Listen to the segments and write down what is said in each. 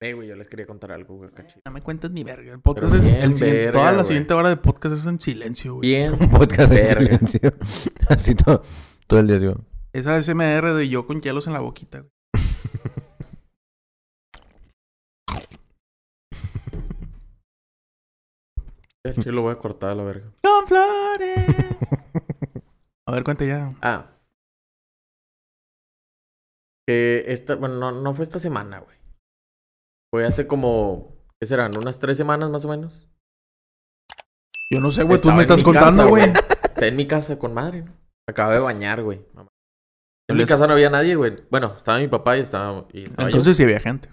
Eh, güey, yo les quería contar algo, güey, cachito. No me cuentas ni verga. El podcast Pero es... bien el siguiente- verga, toda la güey. siguiente hora de podcast es en silencio, güey. Bien. Un podcast de Verga. silencio. Así todo, todo el día, digo. Esa SMR de yo con hielos en la boquita. güey. El chile lo voy a cortar a la verga. ¡Con flores! A ver, cuenta ya. Ah. Que esta, bueno, no, no fue esta semana, güey. Fue hace como, ¿qué serán? Unas tres semanas más o menos. Yo no sé, güey. Tú me estás contando, güey. Está en mi casa con madre, ¿no? Me acabo de bañar, güey. En mi casa no había nadie, güey. Bueno, estaba mi papá y estaba... y estaba yo. Entonces sí había gente.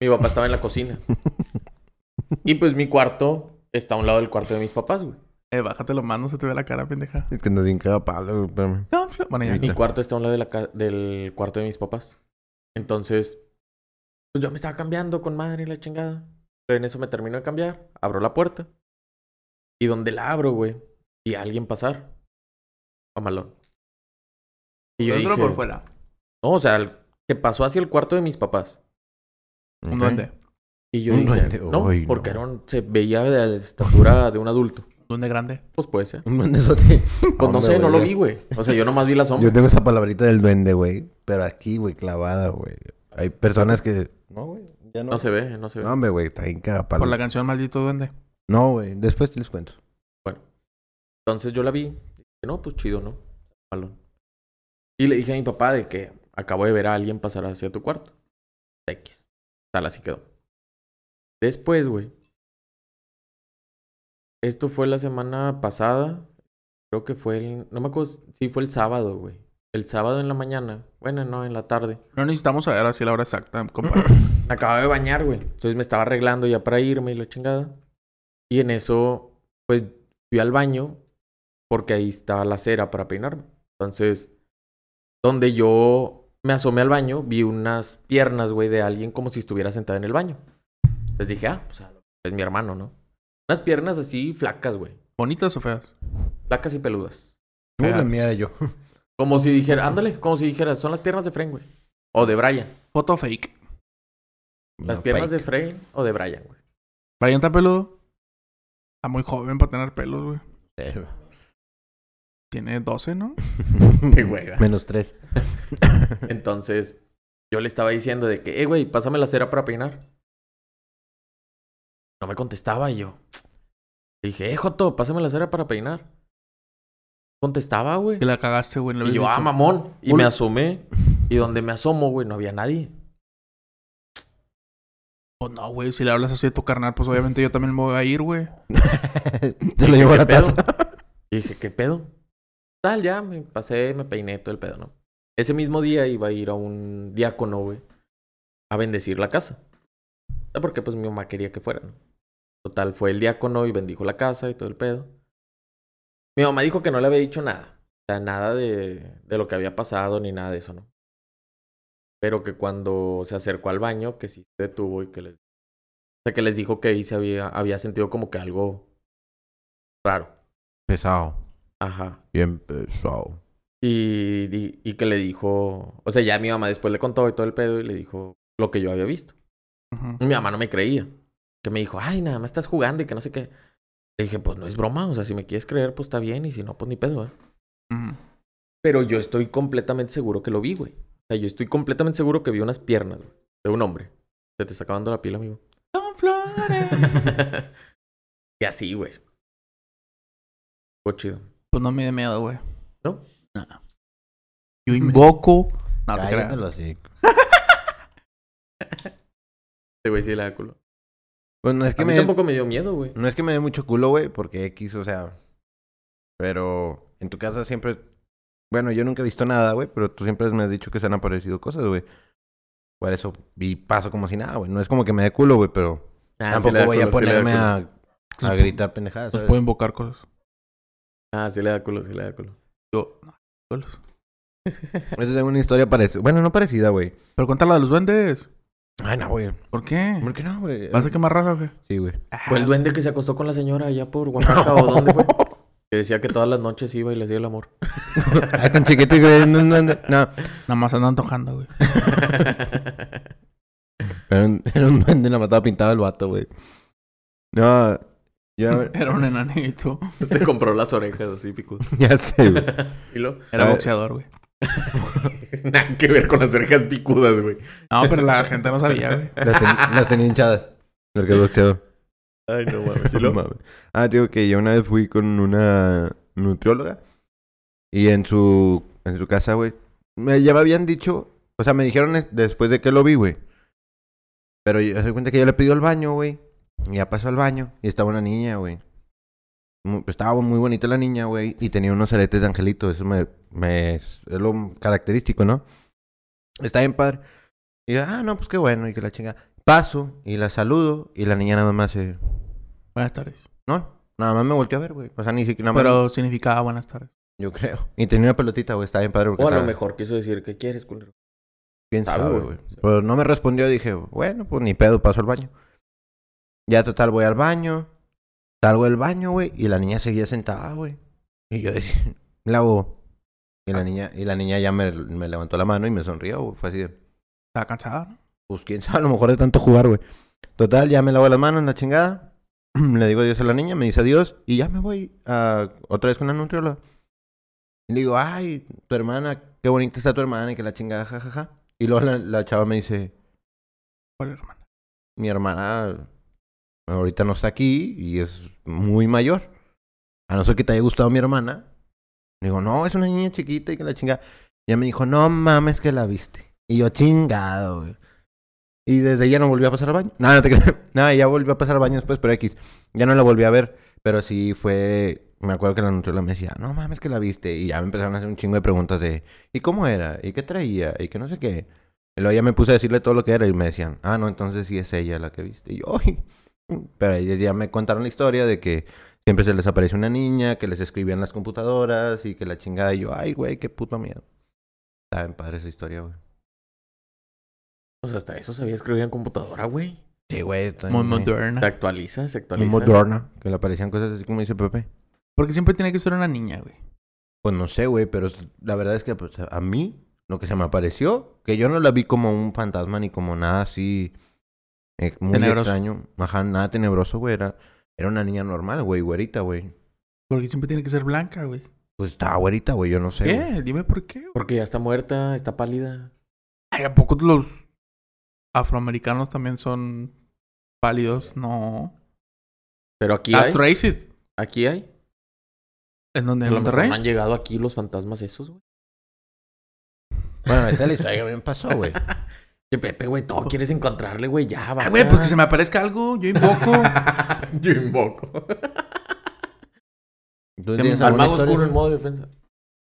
Mi papá estaba en la cocina. y pues mi cuarto está a un lado del cuarto de mis papás, güey. Eh, bájate los manos, se te ve la cara, pendeja. Es que nos bien cada palo, espérame. Flores. Bueno, ya. Mi cuarto está a un lado de la ca- del cuarto de mis papás. Entonces, pues yo me estaba cambiando con madre y la chingada. En eso me termino de cambiar, abro la puerta. Y donde la abro, güey, a alguien pasar. Mamalón. Y yo ¿Dentro o dije, por fuera? no, o sea, el- que pasó hacia el cuarto de mis papás. Un duende. Y yo Un dije, duende, no, porque era un- se veía de la estatura de un adulto. Duende grande. Pues puede ser. Un duendezote. Pues no sé, no lo vi, güey. O sea, yo nomás vi la sombra. Yo tengo esa palabrita del duende, güey. Pero aquí, güey, clavada, güey. Hay personas que... No, güey. Ya no. No se ve, no se ve. No, hombre, güey. Está bien cagapalo. Por la canción Maldito Duende. No, güey. Después les cuento. Bueno, entonces yo la vi. Dije, no, pues chido, ¿no? Malón. Y le dije a mi papá de que acabo de ver a alguien pasar hacia tu cuarto. X. Tal, así quedó. Después, güey. Esto fue la semana pasada. Creo que fue el... No me acuerdo. Sí, fue el sábado, güey. El sábado en la mañana. Bueno, no, en la tarde. No necesitamos saber así la hora exacta, compadre. Me acababa de bañar, güey. Entonces me estaba arreglando ya para irme y la chingada. Y en eso, pues, fui al baño porque ahí estaba la cera para peinarme. Entonces, donde yo me asomé al baño, vi unas piernas, güey, de alguien como si estuviera sentada en el baño. Entonces dije, ah, pues es mi hermano, ¿no? Unas piernas así flacas, güey. ¿Bonitas o feas? Flacas y peludas. No, la Feas. mía yo. Como si dijera, ándale, como si dijera, son las piernas de Fren, güey. O de Brian. Foto fake. Las No, piernas de. Fren o de Brian, güey. Brian está peludo. Está muy joven para tener pelos, güey. Sí, güey. Tiene 12, ¿no? Qué hueva. Menos tres. Entonces, yo le estaba diciendo de que, eh, güey, pásame la cera para peinar. No me contestaba y yo. Le dije, eh, Joto, pásame la cera para peinar. Contestaba, güey. Que la cagaste, güey. le Y yo, ah, dicho. mamón. Y me asomé. Y donde me asomo, güey, no había nadie. Pues no, güey. Si le hablas así a tu carnal, pues obviamente yo también me voy a ir, güey. Te lo llevo a la taza. Y dije, ¿qué pedo? Tal, ya, me pasé, me peiné todo el pedo, ¿no? Ese mismo día iba a ir a un diácono, güey, a bendecir la casa. ¿Sabes por qué? Pues mi mamá quería que fuera, ¿no? Total, fue el diácono y bendijo la casa y todo el pedo. Mi mamá dijo que no le había dicho nada. O sea, nada de, de lo que había pasado ni nada de eso, ¿no? Pero que cuando se acercó al baño, que sí se detuvo y que les... O sea, que les dijo que ahí se había, había sentido como que algo raro. Pesado. Ajá. Bien pesado. Y, di- y que le dijo, o sea, ya mi mamá después le contó y todo el pedo y le dijo lo que yo había visto. Y mi mamá no me creía. Que me dijo, ay, nada más estás jugando y que no sé qué. Le dije, pues no es broma, o sea, si me quieres creer, pues está bien, y si no, pues ni pedo, ¿eh? Pero yo estoy completamente seguro que lo vi, güey. O sea, yo estoy completamente seguro que vi unas piernas, güey, de un hombre. Se te está acabando la pila, amigo. Con flores. y así, güey. Fue chido. Pues no me dé miedo, güey. ¿No? Nada. Yo invoco. No, te creas. Cállate los hocico. Este güey sí le da culo. Pues no es que a mí me... tampoco me dio miedo, güey. No es que me dé mucho culo, güey, porque X, o sea... Pero en tu casa siempre... Bueno, yo nunca he visto nada, güey, pero tú siempre me has dicho que se han aparecido cosas, güey. Por eso vi paso como si nada, güey. No es como que me dé culo, güey, pero Ah, tampoco voy a culo, da ponerme a, a Pues, gritar pendejadas, Pues ¿sabes? puedo invocar cosas. Ah, sí le da culo, sí le da culo. Yo, no, culos. Yo tengo una historia parecida. Bueno, no parecida, güey. Pero cuéntala de los duendes. Ay, no, güey. ¿Por qué? ¿Por qué no, güey? ¿Vas a quemar raza o qué? Sí, güey. Fue el duende que se acostó con la señora allá por Oaxaca o dónde fue. Que decía que todas las noches iba y le hacía el amor. Ay, tan chiquito y güey. No, no, no. Nada más ando antojando, güey. Era un, era un duende, la mataba pintado el vato, güey. No. Era un enanito. Te compró las orejas así, picudas. ya sé, güey. ¿Y lo? Era Ah. boxeador, güey. Nada que ver con las orejas picudas, güey. No, pero la gente no sabía, güey. Las, ten- las tenía hinchadas. Porque es boxeador. Ay, no mames. ¿Y No lo? mames. Ah, digo que yo una vez fui con una nutrióloga y en su en su casa, güey, me ya me habían dicho, o sea, me dijeron es- después de que lo vi, güey. Pero yo se cuenta que yo le pidió el baño, güey. Y ya pasó al baño y estaba una niña, güey. Estaba muy bonita la niña, güey, y tenía unos aretes de angelito, eso me, me es lo característico, ¿no? Está bien padre. Y yo, ah, no, pues qué bueno, y que la chinga. Paso y la saludo y la niña nada más se Buenas tardes. no, nada más me volteó a ver, güey. O sea, ni siquiera nada más. Pero significaba buenas tardes. Yo creo. Y tenía una pelotita, güey. Está bien padre. porque O a lo estaba- mejor quiso decir, ¿qué quieres, culero? ¿Quién sabe, güey? Pero no me respondió. Dije, bueno, pues ni pedo, paso al baño. Ya total, voy al baño. Salgo del baño, güey. Y la niña seguía sentada, güey. Y yo dije, la hago. Y la niña, y la niña ya me, me levantó la mano y me sonrió, güey. Fue así de, Estaba cansada, ¿no? pues quién sabe, a lo mejor de tanto jugar, güey. Total, ya me lavo las manos en la chingada. Le digo adiós a la niña, me dice adiós. Y ya me voy a, otra vez con la nutrióloga. Y le digo, ay, tu hermana, qué bonita está tu hermana y que la chingada, jajaja. Y luego la, la chava me dice, ¿Cuál hermana? mi hermana ahorita no está aquí y es muy mayor. A no ser que te haya gustado mi hermana. Digo, no, es una niña chiquita y que la chingada. Y ella me dijo, no mames que la viste. Y yo, chingado, güey. Y desde ahí ya no volvió a pasar al baño. No, no te creo. No, ya volvió a pasar al baño después, pero X. Ya no la volví a ver. Pero sí fue. Me acuerdo que la nutrióloga me decía, no mames que la viste. Y ya me empezaron a hacer un chingo de preguntas de, ¿y cómo era? ¿Y qué traía? ¿Y qué no sé qué? Y luego ya me puse a decirle todo lo que era y me decían, ah, no, entonces sí es ella la que viste. Y yo, ay. Pero ellos ya me contaron la historia de que siempre se les aparece una niña, que les escribía en las computadoras y que la chingada. Y yo, ay, güey, qué puto miedo. Está bien padre esa historia, güey. Pues hasta eso sabía escribir en computadora, güey. Sí, güey. Muy moderna. Se actualiza, se Muy actualiza. moderna. Que le aparecían cosas así como dice Pepe. Porque siempre tiene que ser una niña, güey. Pues no sé, güey, pero la verdad es que pues, a mí lo que se me apareció, que yo no la vi como un fantasma ni como nada así eh, muy Tenebroso. extraño. Ajá, nada tenebroso, güey. Era, era una niña normal, güey, güerita, güey. Porque siempre tiene que ser blanca, güey. Pues estaba güerita, güey, yo no sé. güey. ¿Qué? Dime por qué. güey. Porque ya está muerta, está pálida. Ay, ¿a poco los afroamericanos también son pálidos? No. Pero aquí That's hay. racist. Aquí hay. ¿En dónde? Han llegado aquí los fantasmas esos, güey. Bueno, esa es la historia que me pasó, güey. Que Pepe, güey, todo quieres encontrarle, güey, ya, basta. Ay, güey, pues que se me aparezca algo. Yo invoco. Yo invoco. ¿Tú Ya tienes me- Al mago oscuro en modo defensa.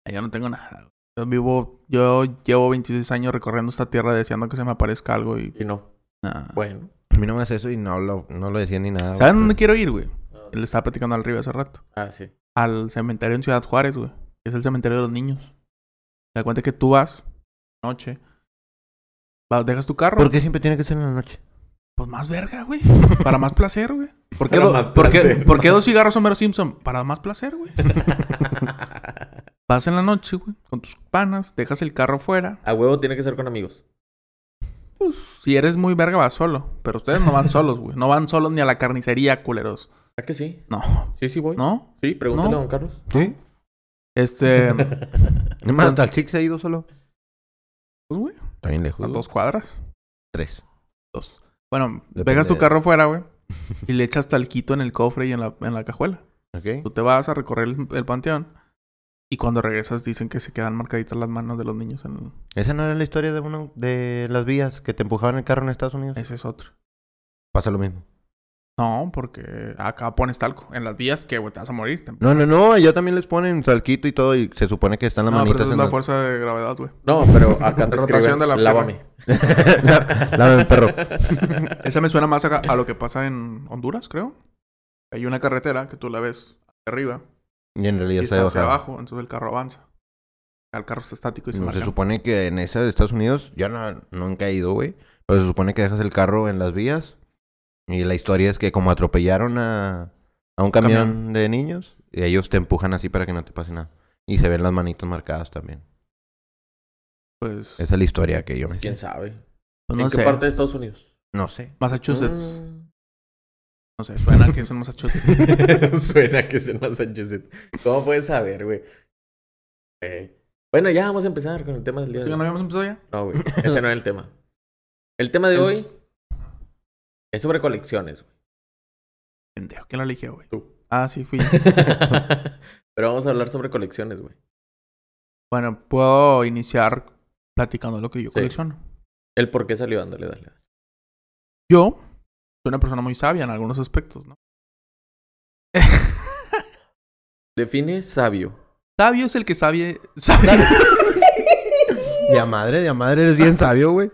Yo no tengo nada. güey. Yo vivo... Yo llevo 26 años recorriendo esta tierra deseando que se me aparezca algo y... Y no. Nah. Bueno. A mí no me hace eso y no lo, no lo decía ni nada. ¿Saben dónde quiero ir, güey? Le estaba platicando al Río hace rato. Ah, sí. Al cementerio en Ciudad Juárez, güey. que Es el cementerio de los niños. Te das cuenta que tú vas, noche, vas, dejas tu carro. ¿Por qué siempre tiene que ser en la noche? Pues más verga, güey. Para más placer, güey. ¿Por qué, do- más por qué- placer. por qué dos cigarros Homero Simpson? Para más placer, güey. Vas en la noche, güey, con tus panas, dejas el carro fuera. A huevo tiene que ser con amigos. Pues, si eres muy verga, vas solo. Pero ustedes no van solos, güey. No van solos ni a la carnicería, culeros. ¿A que sí? No. Sí, sí voy. ¿No? Sí, pregúntale No. a don Carlos. ¿Sí? Este... Nomás hasta el chic se ha ido solo. Pues, güey, Está bien lejos. a dos cuadras. Tres. Dos. Bueno, Depende dejas tu de- carro fuera, güey. Y le echas talquito en el cofre y en la, en la cajuela. ¿Ok? Tú te vas a recorrer el, el panteón. Y cuando regresas dicen que se quedan marcaditas las manos de los niños en el... ¿Esa no era la historia de uno de las vías que te empujaban el carro en Estados Unidos? Ese es otro. Pasa lo mismo. No, porque acá pones talco. En las vías, que te vas a morir. No, no, no. Allá también les ponen salquito y todo y se supone que están las no, pero esa es en la fuerza de gravedad, güey. No, pero acá te Rotación de la lávame. Lávame, perro. Esa me suena más a, a lo que pasa en Honduras, creo. Hay una carretera que tú la ves arriba Y en y realidad está está hacia abajo. abajo. Entonces el carro avanza. El carro está estático y se No, marca. se supone que en esa de Estados Unidos, yo no, nunca he ido, güey. Pero se supone que dejas el carro en las vías. Y la historia es que como atropellaron a, a un camión, Camión. de niños, y ellos te empujan así para que no te pase nada. Y se ven las manitos marcadas también. Pues, Esa es la historia que yo me sé. ¿Quién sabe? pues ¿En qué parte de Estados Unidos? No sé. Massachusetts. Mm. No sé, suena que es en Massachusetts. Suena que es en Massachusetts. ¿Cómo puedes saber, güey? Ok. Bueno, ya vamos a empezar con el tema del día de ¿Ya hoy. no habíamos empezado ya? No, güey. Ese no era el tema. El tema de El- hoy es sobre colecciones, güey. Pendejo, ¿quién lo eligió, güey? Tú. Ah, sí, fui. Pero vamos a hablar sobre colecciones, güey. bueno, puedo iniciar platicando lo que yo Sí. colecciono. El por qué salió, ándale, dale. dale. Yo soy una persona muy sabia en algunos aspectos, ¿no? Define sabio. Sabio es el que sabe... sabe. De a madre, de a madre eres bien sabio, güey.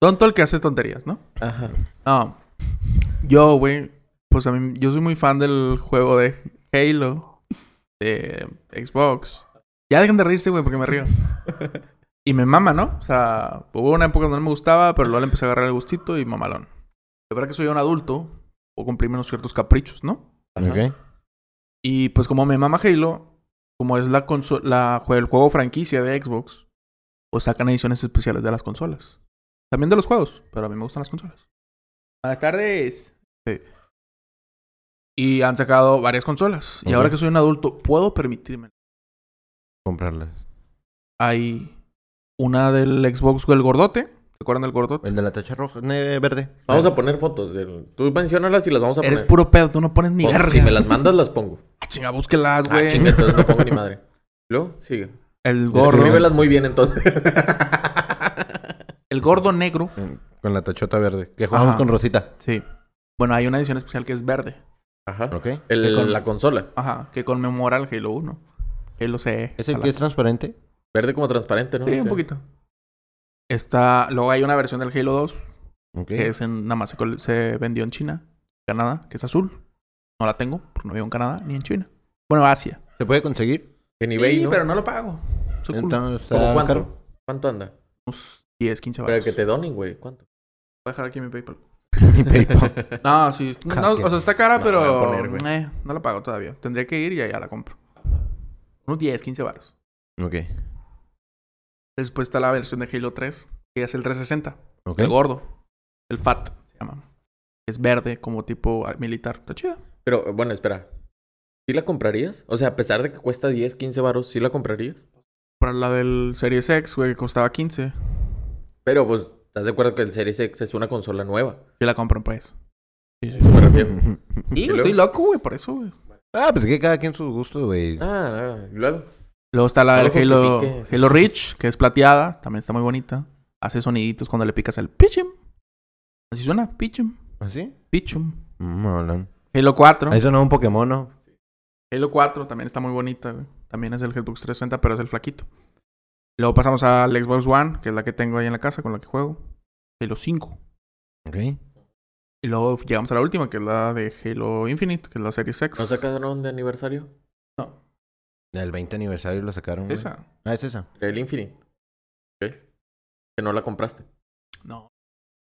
Tonto el que hace tonterías, ¿no? Ajá. No. Yo, güey, pues a mí, yo soy muy fan del juego de Halo, de Xbox. Ya dejen de reírse, güey, porque me río. Y me mama, ¿no? O sea, hubo una época donde no me gustaba, pero luego le empecé a agarrar el gustito y mamalón. De verdad que soy un adulto, o cumplir menos ciertos caprichos, ¿no? Ajá. Ok. Y pues como me mama Halo, como es la la el juego franquicia de Xbox, pues sacan ediciones especiales de las consolas. También de los juegos, pero a mí me gustan las consolas. Buenas tardes. Sí. Y han sacado varias consolas. Y ahora que soy un adulto, puedo permitirme. Comprarlas. Hay una del Xbox el gordote. ¿Se acuerdan del gordote? El de la tacha roja, ne- verde. Vamos a poner fotos. del- Tú menciónalas y las vamos a poner. Eres puro pedo, tú no pones ni Pues, verga. Si me las mandas, las pongo. Ah, chinga, búsquelas, Ah, güey. chinga, entonces no pongo ni madre. Luego, sigue. el gordo. Escríbelas muy bien, entonces. El gordo negro. Con la tachota verde. Que jugamos Ajá. con Rosita. Sí. Bueno, hay una edición especial que es verde. Ajá. Ok. El- con- La consola. Ajá, que conmemora el Halo 1. Halo CE. ¿Es el que es transparente? Verde como transparente, ¿no? Sí, un poquito. Está... Luego hay una versión del Halo 2 Ok. que es en... Nada más se, col- se vendió en China, Canadá, que es azul. No la tengo, porque no vivo en Canadá ni en China. Bueno, Asia. ¿Se puede conseguir? En eBay, Sí, ¿no? pero no lo pago. Entonces, ¿Cómo ¿está cuánto? caro? ¿Cuánto anda? Unos 10, 15 Pero baros. que te donen, güey. ¿Cuánto? Voy a dejar aquí mi PayPal. Mi PayPal. No, sí. No, o sea, está cara, No, pero... voy a poner, eh, no la pago todavía. Tendría que ir y ya la compro. Unos 10, 15 baros. ok. Después está la versión de Halo 3, que es el 360. Ok. El gordo. El FAT se llama. Es verde, como tipo ah, militar. Está chida. Pero, bueno, espera. ¿Sí la comprarías? O sea, a pesar de que cuesta 10, 15 varos, ¿sí la comprarías? Para la del Series X, güey, que costaba 15. Pero, pues, ¿estás de acuerdo que el Series X es una consola nueva? Sí la compran, pues. Sí, sí. Eso me refiero. Y, ¿Y güey, estoy loco, güey, por eso, güey. ah, pues que cada quien su gusto, güey. Ah, ah, y luego. Luego está la No del lo Halo. Halo Reach, que es plateada. También está muy bonita. Hace soniditos cuando le picas el pichum. Así suena, pichum, ¿Así? pichum. Mm. Halo 4. Ahí sonó un Pokémon, ¿no? Halo 4 también está muy bonita, güey. También es el Xbox 360, pero es el flaquito. Luego pasamos al Xbox One, que es la que tengo ahí en la casa con la que juego. Halo 5. Ok. Y luego llegamos a la última, que es la de Halo Infinite, que es la Series X. ¿No sacaron de aniversario? No, El 20 aniversario lo sacaron. es esa. Ah, es esa. El Infinite. Ok. Que no la compraste. No.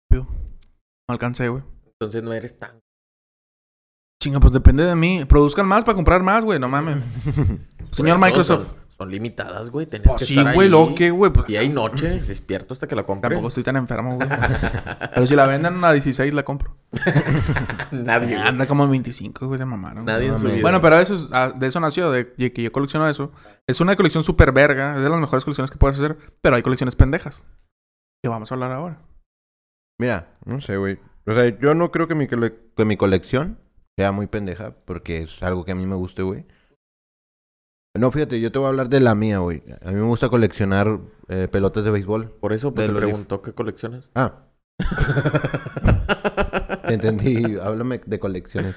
Pido. No alcancé, güey. Entonces no eres tan... Chinga, pues depende de mí. Produzcan más para comprar más, güey. No mames. Señor Microsoft. Son, limitadas, güey. Tenés Pues que sí, estar güey, ahí. luego qué, güey. Pues, Y hay noche, despierto hasta que la compre. Tampoco estoy tan enfermo, güey. Pero si la venden a 16, la compro. Nadie. Anda como en 25, güey, se mamaron. Nadie en su vida. Bueno, pero eso es- ah, de eso nació, de, de que yo colecciono eso. Es una colección súper verga, es de las mejores colecciones que puedes hacer, pero hay colecciones pendejas. Que vamos a hablar ahora. Mira, no sé, güey. O sea, yo no creo que mi, que mi colección sea muy pendeja, porque es algo que a mí me guste, güey. No, fíjate, yo te voy a hablar de la mía, güey. A mí me gusta coleccionar eh, pelotas de béisbol. Por eso pues, De te dif- preguntó qué colecciones. Ah, te entendí. Háblame de colecciones.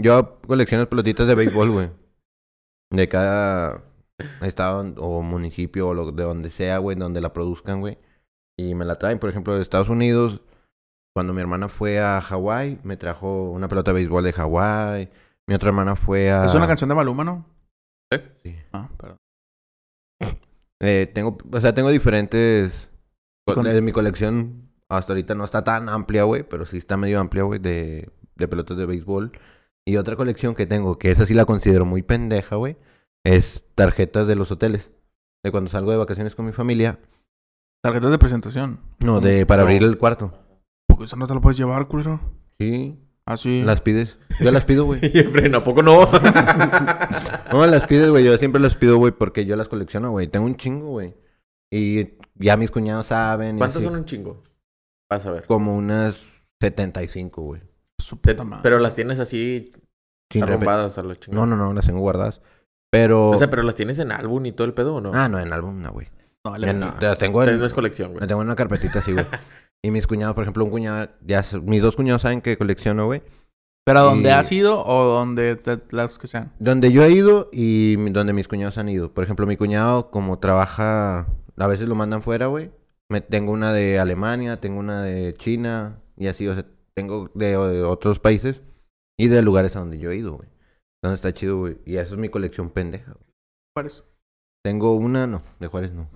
Yo colecciono pelotitas de béisbol, güey. De cada estado o municipio o lo, de donde sea, güey, donde la produzcan, güey. Y me la traen, por ejemplo, de Estados Unidos. Cuando mi hermana fue a Hawái, me trajo una pelota de béisbol de Hawái. Mi otra hermana fue a... Es una canción de Maluma, ¿no? Sí. Ah, perdón. Eh, tengo, o sea, tengo diferentes... co- Con- mi colección hasta ahorita no está tan amplia, güey, pero sí está medio amplia, güey, de, de pelotas de béisbol. Y otra colección que tengo, que esa sí la considero muy pendeja, güey, es tarjetas de los hoteles. De cuando salgo de vacaciones con mi familia, Tarjetas de presentación. No, de para abrir el cuarto. Porque eso no te lo puedes llevar, culero. Sí. Así. Las pides. Yo las pido, güey. Y Efren, ¿a poco no? No, las pides, güey. Yo siempre las pido, güey, porque yo las colecciono, güey. Tengo un chingo, güey. Y ya mis cuñados saben. ¿Cuántas son un chingo? Vas a ver. Como unas 75, güey. Te- pero las tienes así Sin arrombadas a la. No, no, no, las tengo guardadas. Pero. O sea, pero las tienes en álbum y todo el pedo, ¿o no? Ah, no, en álbum, no, güey. No, vale, En- no. Las tengo Pero en, no es colección, güey. la tengo en una carpetita así, güey. y mis cuñados, por ejemplo, un cuñado, ya mis dos cuñados saben que colecciono, güey. ¿Pero a dónde y- has ido o donde te- las que sean? Donde yo he ido y donde mis cuñados han ido. Por ejemplo, mi cuñado, como trabaja, a veces lo mandan fuera, güey. Me, tengo una de Alemania, tengo una de China y así, o sea, tengo de, de otros países y de lugares a donde yo he ido, güey. Entonces está chido, güey. Y esa es mi colección pendeja. güey. ¿Cuál es? Tengo una, no, de Juárez no.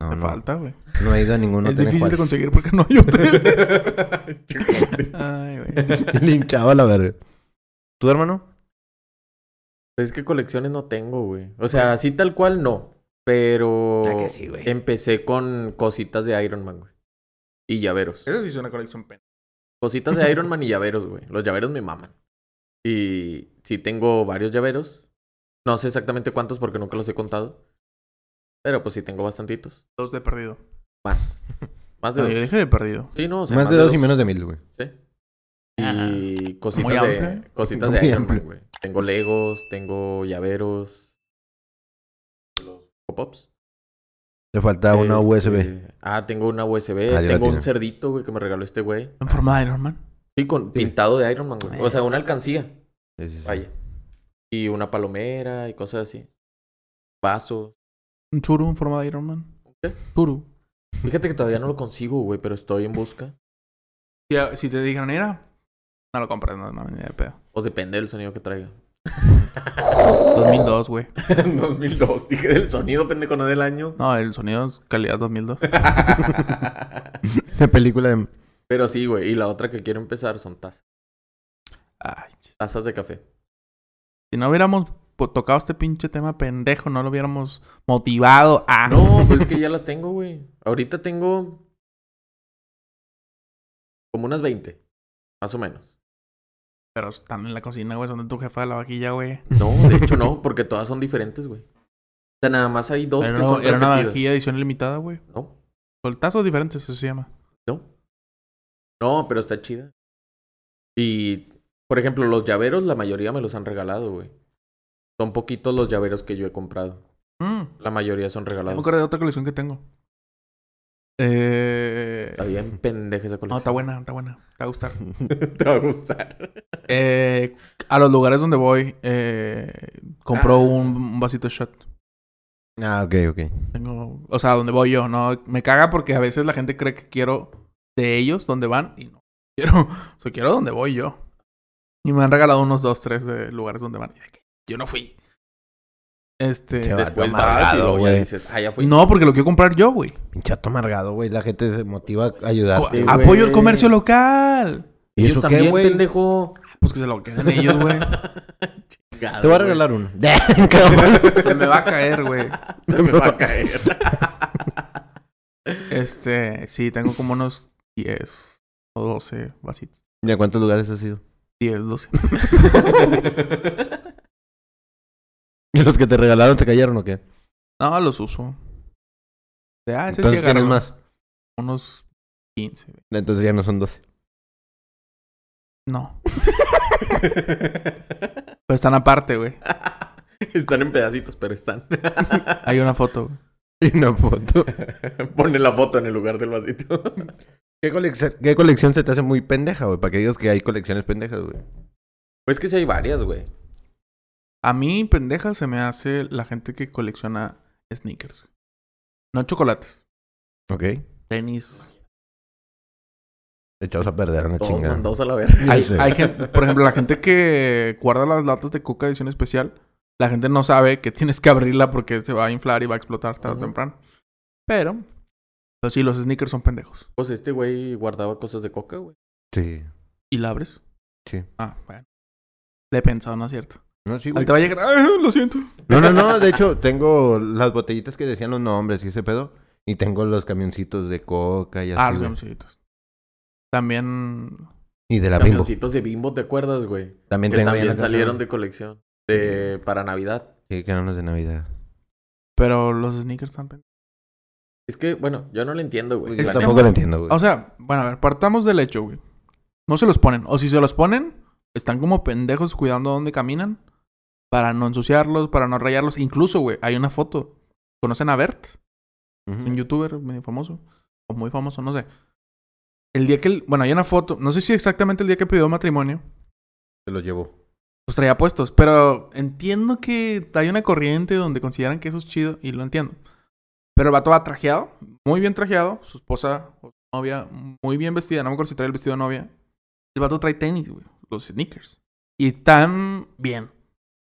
No, no, falta, güey. no he ido a ninguno. es difícil de conseguir porque no hay hoteles. Ay, güey. Linchado a la verga. ¿Tu hermano? Es que colecciones no tengo, güey. O sea, así tal cual no. Pero Ah, que sí, güey. empecé con cositas de Iron Man, güey. Y llaveros. Esa sí es una colección pen. Cositas de Iron Man y llaveros, güey. Los llaveros me maman. Y sí tengo varios llaveros. No sé exactamente cuántos porque nunca los he contado. Pero pues sí tengo bastantitos. Dos de perdido. Más. Más de No, dos. yo dije de perdido. Sí, no, o sea, más, de dos y menos de mil, güey. Sí. Ah, Y cositas muy de, amplio. cositas de Iron Man, güey. Tengo Legos, tengo llaveros. Los pop-ups. Le falta una Este, USB. Ah, tengo una USB. Ah, tengo un cerdito, güey, que me regaló este güey. En forma de Iron Man. Sí, con Sí. pintado de Iron Man, güey. O sea, una alcancía. Sí, sí, sí. Vaya. Y una palomera y cosas así. Vasos. Un churu en forma de Iron Man. ¿Qué? Churu. Fíjate que todavía no lo consigo, güey, pero estoy en busca. Si, si te dijeran, mira, no lo compras, no, no, ni de pedo. O depende del sonido que traiga. 2002, güey. 2002. Dije del sonido, pendejo, no del año. No, el sonido es calidad 2002. La película de... pero sí, güey. Y la otra que quiero empezar son tazas. Ay, Tazas de café. si no hubiéramos tocado este pinche tema pendejo, no lo hubiéramos motivado a... No, pues es que ya las tengo, güey. Ahorita tengo como unas 20, más o menos. Pero están en la cocina, güey, son de tu jefa de la vaquilla, güey. No, de hecho no, porque todas son diferentes, güey. O sea, nada más hay dos Era que una, son era una vajilla edición limitada, güey. No, Soltazos diferentes, eso se llama. no. No, pero está chida. Y, por ejemplo, los llaveros, la mayoría me los han regalado, güey. Son poquitos los llaveros que yo he comprado. Mm. La mayoría son Ya me regalados. acuerdo de otra colección que tengo. Eh... Está bien pendeja esa colección. No, está buena, está buena. Te va a gustar. Te va a gustar. Eh, a los lugares donde voy, eh, compro Ah. un, un vasito de shot. Ah, ok, ok. Tengo, o sea, donde voy yo, no me caga porque a veces la gente cree que quiero de ellos donde van y no quiero, o sea, quiero donde voy yo. Y me han regalado unos dos, tres de lugares donde van. Y Yo no fui. Este, Qué Después vas y amargado, luego ya güey. dices, ah, ya fui. no, porque lo quiero comprar yo, güey. Pinchato amargado, güey. La gente se motiva a ayudarte. Sí, güey. Apoyo el comercio local. ¿Y qué, también, güey? pendejo. Pues que se lo queden ellos, güey. Chingado, Te voy a regalar uno. Se me va a caer, güey. Se me va a caer. Este, sí, tengo como unos 10 o 12 vasitos. ¿Y a cuántos lugares has ido? 10, 12. ¿Y los que te regalaron se cayeron o qué? No, los uso. De, ah, ese Entonces sí tienes agarro más. Unos 15. güey. Entonces ya no son 12. No. Pero están aparte, güey. Están en pedacitos, pero están. Hay una foto, güey. Y una foto. Pone la foto en el lugar del vasito. ¿Qué, colección, ¿Qué colección se te hace muy pendeja, güey? Para que digas que hay colecciones pendejas, güey. Pues que sí hay varias, güey. A mí, pendeja, se me hace la gente que colecciona sneakers. No chocolates. Ok. Tenis. Echados a perder una Todos chingada. mandados a la verga. Hay, hay gente, por ejemplo, la gente que guarda las latas de coca edición especial, la gente no sabe que tienes que abrirla porque se va a inflar y va a explotar tarde o Ujú. temprano. Pero, pues sí, los sneakers son pendejos. Pues este güey guardaba cosas de coca, güey. Sí. ¿Y la abres? Sí. Ah, bueno. Le he pensado, ¿no es cierto? No, sí, Ahí güey. te va a llegar, "Ah, lo siento. No, no, no. De hecho, tengo las botellitas que decían los nombres y ese pedo. Y tengo los camioncitos de coca y así, Ah, los güey. camioncitos. También. Y de la bimbo. Camioncitos de bimbo, ¿te acuerdas, güey? También Que tengo ahí en también la salieron de colección. De... Para Navidad. Sí, que eran los de Navidad. Pero los sneakers también. Es que, bueno, yo no lo entiendo, güey. Yo tampoco lo entiendo, güey. O sea, bueno, a ver, partamos del hecho, güey. No se los ponen. O si se los ponen, están como pendejos cuidando dónde caminan. Para no ensuciarlos, para no rayarlos. Incluso, güey, hay una foto. ¿Conocen a Bert? Un youtuber medio famoso. O muy famoso, no sé. El día que... él- Bueno, hay una foto. No sé si exactamente el día que pidió matrimonio. Se los llevó. Los traía puestos. Pero entiendo que hay una corriente donde consideran que eso es chido. Y lo entiendo. Pero el vato va trajeado. Muy bien trajeado. Su esposa o su novia muy bien vestida. No me acuerdo si trae el vestido de novia. El vato trae tenis, güey. Los sneakers. Y están bien.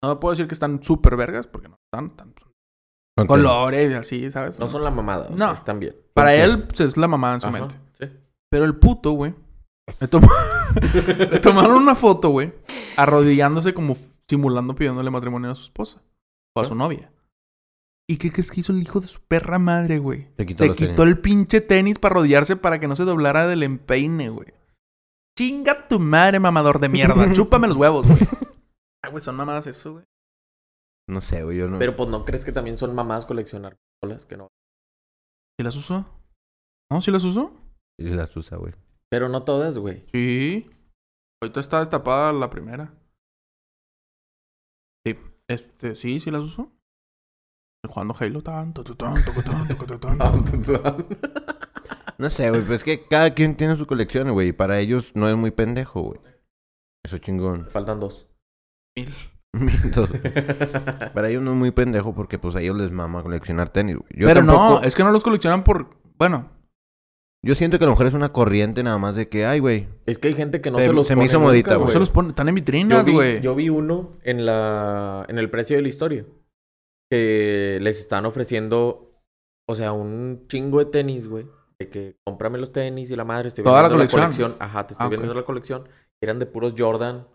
No puedo decir que están súper vergas. Porque no están. tan colores y así, ¿sabes? No son la mamada. o No. sea, están bien. Para él pues, es la mamá en su Ajá, mente. Sí. Pero el puto, güey. Le, tom- le tomaron una foto, güey. Arrodillándose como simulando pidiéndole matrimonio a su esposa. O a su novia. ¿Y qué crees que hizo el hijo de su perra madre, güey? Se quitó los quitó el pinche tenis para arrodillarse para que no se doblara del empeine, güey. Chinga tu madre, mamador de mierda. Chúpame los huevos, güey. Ah, güey, son mamadas eso, güey. No sé, güey. Yo no. Pero pues no crees que también son mamás coleccionar pistolas que no. ¿Sí las usó? ¿No? ¿Sí las usó? Sí las usa, güey. Pero no todas, güey. Sí. Ahorita está destapada la primera. Sí. Este, sí, sí las uso. Jugando Halo tanto, tanto, tanto, tanto. No sé, güey. Pues es que cada quien tiene su colección, güey. Y para ellos no es muy pendejo, güey. Eso chingón. Faltan dos. Mil. Entonces, para ellos no es muy pendejo porque pues a ellos les mama coleccionar tenis, güey. Yo Pero tampoco- no, es que no los coleccionan por. Bueno, Yo siento que a lo mejor es una corriente nada más de que, ay, güey. Es que hay gente que no Se- se, los se me pone hizo nunca, modita, no güey. se los ponen. Están en Yo vitrinas, vi, güey. yo vi uno en la en el precio de la historia que les estaban ofreciendo, o sea, un chingo de tenis, güey, de que cómprame los tenis y la madre, estoy Toda la vendiendo colección. Ajá, te estoy Ah, ok. vendiendo la colección. Eran de puros Jordan,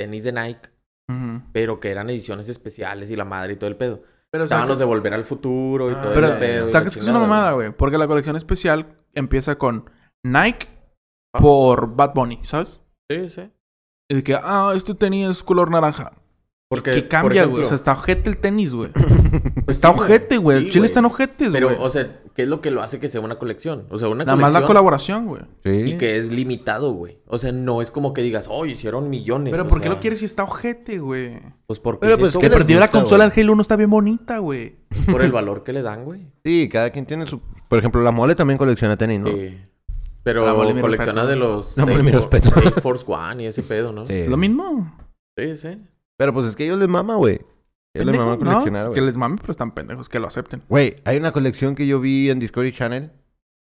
tenis de Nike, pero que eran ediciones especiales y la madre y todo el pedo. Pero, Estaban saca- los de Volver al Futuro y Ah, todo pero el pedo. sacas que es una mamada, güey. güey. Porque la colección especial empieza con Nike Ah. por Bad Bunny, ¿sabes? Sí, sí. Y de que, ah, este tenis es color naranja. Porque, ¿Qué cambia, güey? O sea, está ojete el tenis, güey. pues Está sí, güey. ojete, güey. Sí, El chile güey. están ojetes, güey. Pero, o sea, ¿qué es lo que lo hace que sea una colección? O sea, una Nada más colección la colaboración, güey. Sí. y que es limitado, güey. O sea, no es como que digas, oh, hicieron millones. Pero ¿por qué sea, lo quieres si está ojete, güey? Pues porque Pero, es pues, ¿qué Que perdió la consola del Halo 1 está bien bonita, güey. por el valor que le dan, güey. Sí, cada quien tiene su... Por ejemplo, la mole también colecciona tenis, ¿no? Sí. Pero La mole, colecciona respeto. de los La mole, mi respeto. Force One y ese pedo, ¿no? Sí. Lo mismo. Sí, sí. Pero pues es que ellos les mama, güey. Ellos les mama coleccionar, Que les mame, pero están pendejos, que lo acepten. Güey, hay una colección que yo vi en Discovery Channel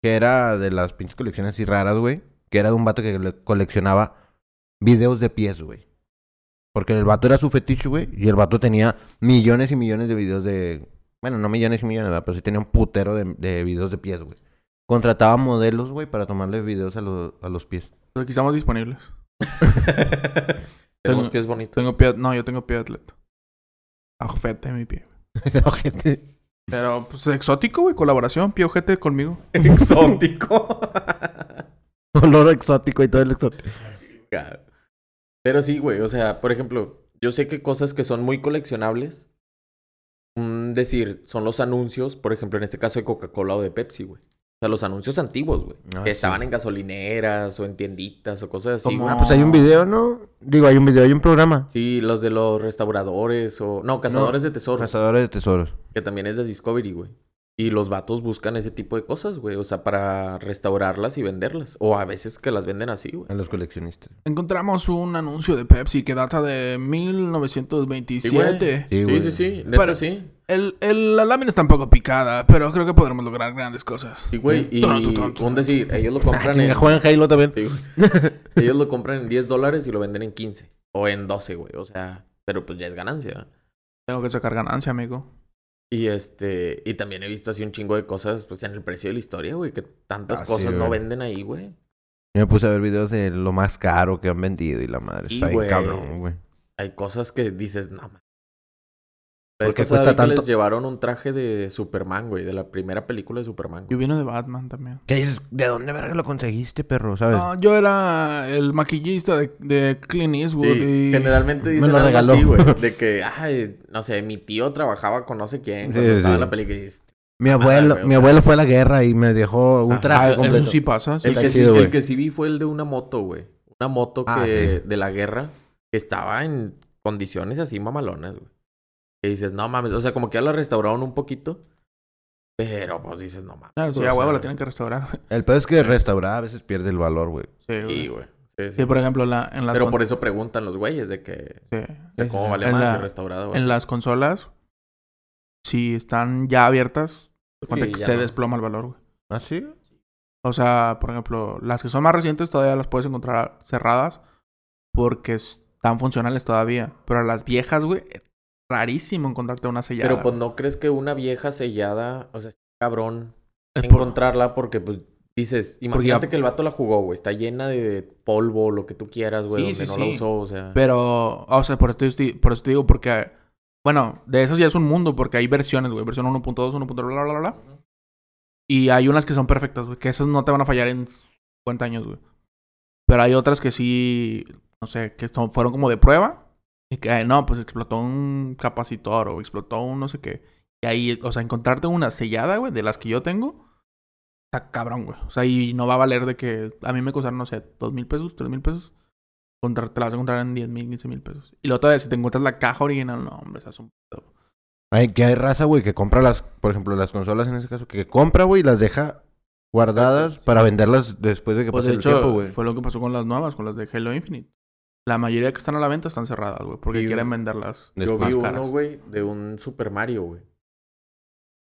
que era de las pinches colecciones así raras, güey. Que era de un vato que le- coleccionaba videos de pies, güey. Porque el vato era su fetiche, güey. Y el vato tenía millones y millones de videos de... Bueno, no millones y millones, ¿verdad? pero sí tenía un putero de, de videos de pies, güey. Contrataba modelos, güey, para tomarle videos a, los a los pies. Pero aquí estamos disponibles. Tenemos Tengo- pies bonitos. Tengo pie... No, yo tengo pie de atleta. Ojete mi pie. Ojete. Pero, pues, exótico, güey. Colaboración, pie ojete conmigo. Exótico. Olor exótico y todo el exótico. Pero sí, güey. O sea, por ejemplo, yo sé que cosas que son muy coleccionables. mm, decir, son los anuncios, por ejemplo, en este caso de Coca-Cola o de Pepsi, güey. O sea, los anuncios antiguos, güey. Ah, que sí. estaban en gasolineras o en tienditas o cosas así, Como-. Ah, pues hay un video, ¿no? Digo, hay un video, hay un programa. Sí, los de los restauradores o... No, cazadores de tesoros. Cazadores de tesoros. Que también es de Discovery, güey. Y los vatos buscan ese tipo de cosas, güey. O sea, para restaurarlas y venderlas. O a veces que las venden así, güey. A los coleccionistas. Encontramos un anuncio de Pepsi que data de 1927. Sí, Sí, güey. sí, sí. Neta, Pero- sí. el, el- la lámina está un poco picada, pero creo que podremos lograr grandes cosas. Sí, güey. Y un decir, ellos lo compran en... juegan Halo también. Sí, güey. ellos lo compran en 10 dólares y lo venden en 15. O en 12, güey. O sea, pero pues ya es ganancia. Tengo que sacar ganancia, amigo. Y este... Y también he visto así un chingo de cosas, pues en el precio de la historia, güey. Que tantas Ah, sí, cosas no venden ahí, güey. Yo me puse a ver videos de lo más caro que han vendido y la madre. Sí, Está bien cabrón, güey. Hay cosas que dices, no. La vez ¿Por qué pasada cuesta vi que tanto? les llevaron un traje de Superman, güey. De la primera película de Superman. Yo güey. vino de Batman también. ¿Qué dices? ¿De dónde verga lo conseguiste, perro? ¿Sabes? No, yo era el maquillista de, de Clint Eastwood Sí, y... generalmente Me dicen lo algo regaló. así, güey. De que, ay, no sé, mi tío trabajaba con no sé quién cuando Sí, estaba sí. en la película. y- mi abuelo, mi abuelo fue a la guerra y me dejó un traje Ah, completo. eso sí pasa. sí. El que, sí, chido, el güey. que sí vi fue el de una moto, güey. Una moto que Ah, sí. de la guerra que estaba en condiciones así mamalonas, güey. Que dices, no mames, o sea, como que ya la restauraron un poquito. Pero pues dices, no mames. Claro, sí, o a huevo la tienen que restaurar. El peor es que restaurar a veces pierde el valor, güey. Sí, güey. Sí, güey. Sí, sí. Por ejemplo, la, en las Pero con- por eso preguntan los güeyes de que sí. de Sí, cómo sí. vale En más la- si restaurado o en así. las consolas, si están ya abiertas, te cuenta Sí, que ya se no. desploma el valor, güey. ¿Ah, sí? O sea, por ejemplo, las que son más recientes todavía las puedes encontrar cerradas porque están funcionales todavía. Pero las viejas, güey, rarísimo encontrarte una sellada. Pero pues no crees que una vieja sellada, o sea, cabrón Es por- encontrarla porque pues dices, imagínate que el vato la jugó, güey, está llena de polvo, lo que tú quieras, güey, Sí, donde sí, no la usó, o sea. Pero, o sea, por estoy- por eso te digo, porque, bueno, de esos ya es un mundo, porque hay versiones, güey, versión 1.2, 1.0, bla, bla, bla, bla. Y hay unas que son perfectas, güey, que esas no te van a fallar en 50 años, güey. Pero hay otras que sí, no sé, que son, fueron como de prueba. Y que, eh, no, pues explotó un capacitor o explotó un no sé qué. Y ahí, o sea, encontrarte una sellada, güey, de las que yo tengo, está cabrón, güey. O sea, y no va a valer de que a mí me costaron, no sé, dos mil pesos, tres mil pesos. Te la vas a encontrar en 10 mil, 15 mil pesos. Y luego todavía, si te encuentras la caja original, no, hombre, un pedo. Hay, que hay raza, güey, que compra las, por ejemplo, las consolas en ese caso, que compra, güey, y las deja guardadas para venderlas después de que Pues pase de el hecho, tiempo, güey. fue lo que pasó con las nuevas, con las de Halo Infinite. La mayoría que están a la venta están cerradas, güey, porque Y- quieren venderlas. Yo Después. vi más caras. uno, güey, de un Super Mario, güey.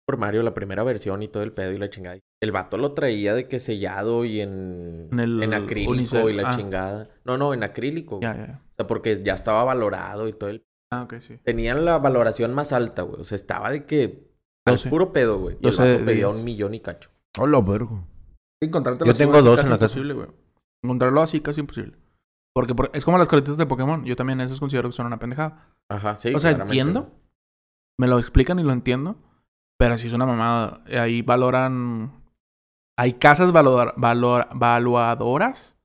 Super Mario, la primera versión y todo el pedo y la chingada. El vato lo traía de que sellado y en, En el en acrílico unicel. y la Ah. chingada. No, no, en acrílico. Ya, ya, ya. O sea, porque ya estaba valorado y todo el... Ah, ok, sí. Tenían la valoración más alta, güey. O sea, estaba de que... Al 12. puro pedo, güey. Y el 12 de vato pedía 10. un millón y cacho. Hola, vergo. Encontrártelo Yo tengo dos en la casa. imposible, güey. Encontrarlo así casi imposible. Porque por- es como las cartitas de Pokémon. Yo también esas considero que son una pendejada. Ajá, sí. o sea, claramente, entiendo. Me lo explican y lo entiendo. Pero sí es una mamada. Ahí valoran... Hay casas valor, valor, valuadoras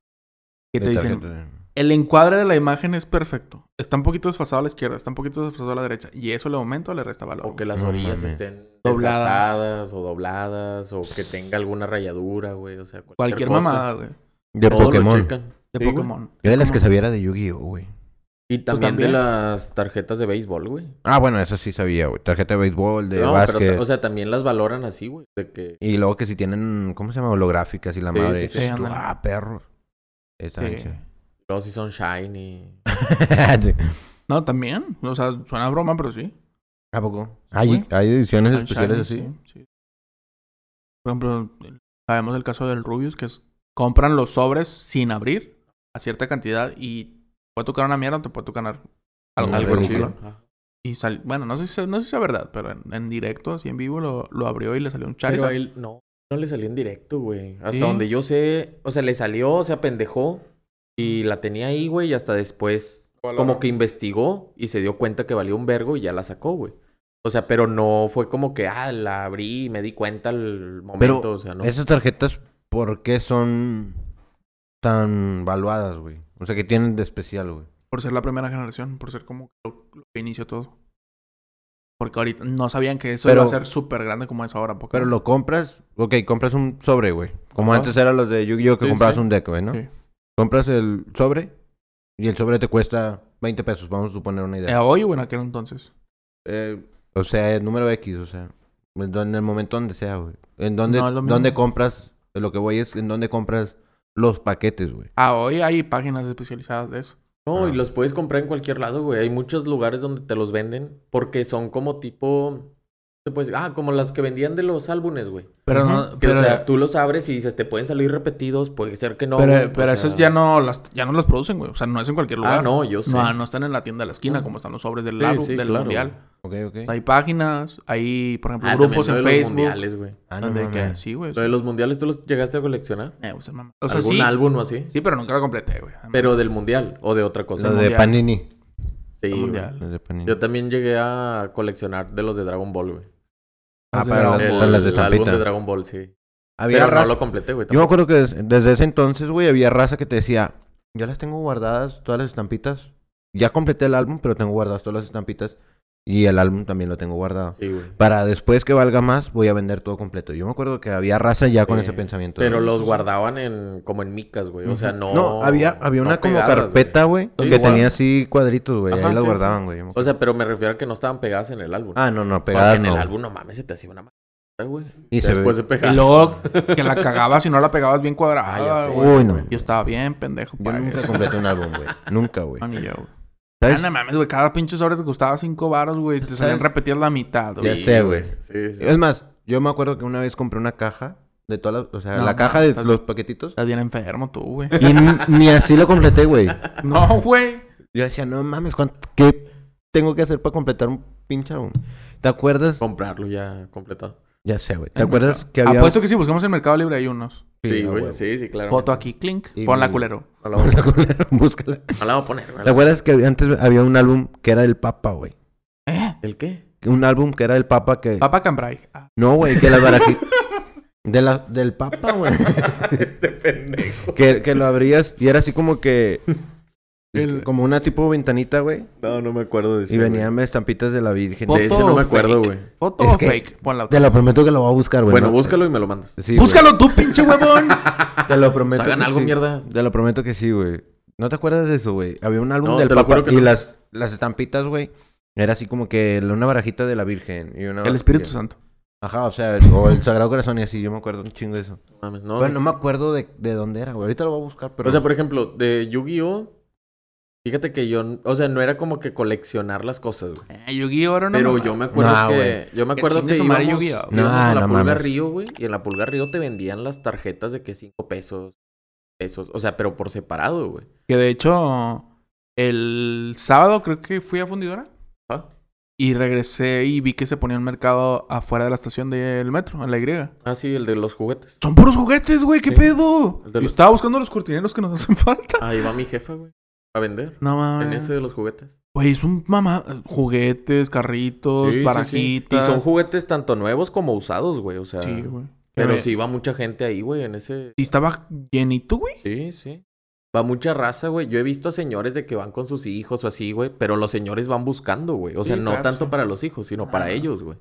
que te dicen... tarjeta. El encuadre de la imagen es perfecto. Está un poquito desfasado a la izquierda, está un poquito desfasado a la derecha. Y eso le aumenta o le resta valor. O que las No orillas mames. estén Dobladas. o dobladas o que tenga alguna rayadura, güey. O sea, cualquier, Cualquier cosa. mamada, güey. De Todo lo Pokémon. De Sí, güey. Pokémon. Yo de las que sabía era de Yu-Gi-Oh, güey. Y también, también. de las tarjetas de béisbol, güey. Ah, bueno, eso sí sabía, güey. Tarjeta de béisbol, de No, básquet. pero, o sea, también las valoran así, güey. De que... Y luego que si tienen, ¿cómo se llama? Holográficas y la Sí, madre. sí, sí. tú, Sí, ándale. ah, perro. Está Luego si son shiny. No, también. O sea, suena a broma, pero sí. ¿A poco? Hay, güey. hay ediciones especiales shiny, así. sí, sí. Por ejemplo, sabemos el caso del Rubius, que es compran los sobres sin abrir a cierta cantidad y puede tocar una mierda, te puede tocar algo, chingón. Ajá. Y sal- bueno, no sé, si, no sé si es verdad, pero en, en directo, así en vivo, lo, lo abrió y le salió un Pero Charizard. a él no, no le salió en directo, güey. Hasta Sí. donde yo sé, o sea, le salió, se apendejó y la tenía ahí, güey, y hasta después como que investigó y se dio cuenta que valía un vergo y ya la sacó, güey. O sea, pero no fue como que, ah, la abrí y me di cuenta al momento, Pero o sea, no. esas tarjetas, ¿por qué son tan valuadas, güey? O sea, que tienen de especial, güey? Por ser la primera generación, por ser como lo, lo que inició todo. Porque ahorita no sabían que eso Pero- iba a ser súper grande como es ahora. Pero lo compras, ok, compras un sobre, güey. Como Ajá. antes eran los de Yu-Gi-Oh! que Sí, comprabas sí. un deck, güey, ¿no? Sí. Compras el sobre y el sobre te cuesta 20 pesos, vamos a suponer una Eh, idea. hoy o en aquel entonces. Eh, o sea, el número X, o sea, en el momento donde sea, güey. En donde, No, donde compras, lo que voy es en donde compras los paquetes, güey. Ah, hoy hay páginas especializadas de eso. No, Ah. y los puedes comprar en cualquier lado, güey. Hay muchos lugares donde te los venden porque son como tipo... ¿qué puedes decir? Ah, como las que vendían de los álbumes, güey. Pero no, Que, pero, o sea, tú los abres y dices, te pueden salir repetidos, puede ser que no. pero, güey, o pero sea- esas ya no las ya no las producen, güey. O sea, no es en cualquier lugar. Ah, no, yo sé. No, no están en la tienda de la esquina Ah. como están los sobres del Sí, lado, sí, del claro, mundial. Ok, ok. Hay páginas, hay, por ejemplo, Ah, grupos en lo de los Facebook. mundiales, güey. Ah, no donde que- sí, güey. Lo de los mundiales, ¿tú los llegaste a coleccionar? Eh, o sea, mamá. O sea, ¿Algún sí. álbum o así? Sí, pero nunca lo completé, güey. Pero del mundial o de otra cosa. Lo de. Panini. Sí. Los de. Yo también llegué a coleccionar de los de Dragon Ball, güey. Ah, de para las- de el álbum de Dragon Ball, sí. Había Pero no raza- lo completé, güey. Yo me acuerdo que des- desde ese entonces, güey, había raza que te decía, ya las tengo guardadas, todas las estampitas. Ya completé el álbum, pero tengo guardadas todas las estampitas. Y el álbum también lo tengo guardado. Sí, güey. Para después que valga más, voy a vender todo completo. Yo me acuerdo que había raza ya con Sí. ese pensamiento. Pero los guardaban en como en micas, güey. O sea, no. No, había, había no una como carpeta, güey, Sí, que igual. tenía así cuadritos, güey. Ajá, Ahí las guardaban, sí. güey. O sea, pero me refiero a que no estaban pegadas en el álbum. ah, no, no, Porque pegadas en no. el álbum, no mames, se te hacía una güey. Y se Después ve- de pegar. Y luego que la cagabas y no la pegabas bien cuadrada. Ah, ya sé. güey. Uy, no. Yo estaba bien pendejo Yo nunca eso. completé un álbum, güey. Nunca, güey. No, ni yo, güey. ¿Sabes? Ah, no mames, güey. Cada pinche sobre te costaba cinco baros, güey. Te salían ¿Sabes? repetidas la mitad, Ya güey. sé, güey. Sí, sí. Es más, yo me acuerdo que una vez compré una caja de todas las... O sea, No, la caja de estás- los paquetitos. Estás bien enfermo tú, güey. Y ni, ni así lo completé, güey. No, güey. Yo decía, no mames, ¿cuánto- ¿qué tengo que hacer para completar un pinche álbum? ¿Te acuerdas? Comprarlo ya completado. Ya sé, güey. ¿Te El acuerdas mercado. que había... Apuesto que sí, buscamos en Mercado Libre hay unos. Sí, güey. huevo. Sí, sí, claro. Foto aquí, clink. Y Ponla mi- culero. No la voy a poner. Búscala. No la voy a poner, güey. ¿Te acuerdas que había- antes había un álbum que era el Papa, güey? ¿Eh? ¿El qué? Un álbum que era el Papa que... Papa Cambrai. Ah, No, güey, que las barajitas... De la, del Papa, güey. este pendejo. que, que lo abrías y era así como que... El- Como una tipo ventanita, güey. No, no me acuerdo de eso. Y venían estampitas de la Virgen. De ese no me acuerdo, güey. Foto Es o que- fake. Ponla. Te lo prometo que lo voy a buscar, güey. Bueno, ¿no? búscalo y me lo mandas. Sí. Búscalo tú, pinche huevón. Te lo prometo. Hagan algo, sí. mierda. Te lo prometo que sí, güey. ¿No te acuerdas de eso, güey? Había un álbum No, del te lo Papa y no. las, las estampitas, güey. Era así como que una barajita de la Virgen y una... El Espíritu Santo. Ajá, o sea, o el Sagrado Corazón y así. Yo me acuerdo un chingo de eso. No mames, no. bueno, no me acuerdo de, de dónde era, güey. Ahorita lo voy a buscar, pero... O sea, por ejemplo, de Yu-Gi-Oh! Fíjate que yo, o sea, no era como que coleccionar las cosas, güey. Eh, Yu-Gi-Oh! ahora no Pero mamá. yo me acuerdo Nah, que yo me Que acuerdo que íbamos, Yu-Gi-Oh. íbamos Nah, a la no Pulga mames. Río, güey, y en la Pulga Río te vendían las tarjetas de que cinco pesos, pesos, o sea, pero por separado, güey. Que de hecho, el sábado creo que fui a Fundidora. Ah, Y regresé y vi que se ponía un mercado afuera de la estación del metro, en la Y. Ah, sí, el de los juguetes. Son puros juguetes, güey. ¿Qué Sí. pedo? El Yo los- estaba buscando los cortineros que nos hacen falta. Ahí va mi jefa, güey, a vender. No En mames. ese de los juguetes. Güey, es un mamá. Juguetes, carritos, Sí, sí, sí. barajitas. Y son juguetes tanto nuevos como usados, güey, o sea. Sí, güey. Pero Eh, sí va mucha gente ahí, güey, en ese... Y estaba llenito, güey. Sí, sí. Va mucha raza, güey. Yo he visto a señores de que van con sus hijos o así, güey. Pero los señores van buscando, güey. O sea, Sí, no claro, tanto sí. para los hijos, sino para Ah. ellos, güey.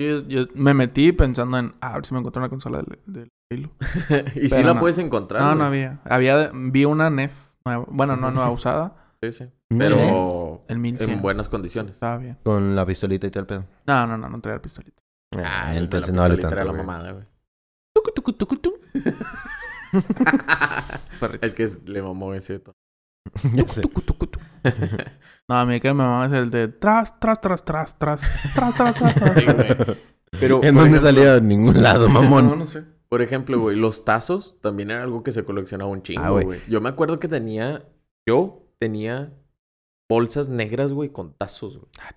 Yo, yo me metí pensando en, ah, a ver si me encuentro una consola del, del Halo. y sí Pero la no. puedes encontrar. No, no había. Había, vi una NES Nueva, bueno, no nueva usada. Sí, sí. Pero el 1100. en buenas condiciones. Estaba bien. Con la pistolita y todo el pedo. No, no, no, no traía el pistolito. Ah, ah, entonces no le tanto. La mamada, güey. Tucu, tucu, tucu, tucu. es que le mamó ese todo. Tucu, no, a mí que me mamá es el de tras, tras, tras, tras, tras, tras, tras, tras. tras. Sí. Pero, ¿En dónde salía? En ningún lado, mamón. No, no sé. Por ejemplo, güey, los tazos también era algo que se coleccionaba un Ah, chingo, güey. güey. Yo me acuerdo que tenía... Yo tenía bolsas negras, güey, con tazos, güey. Ah,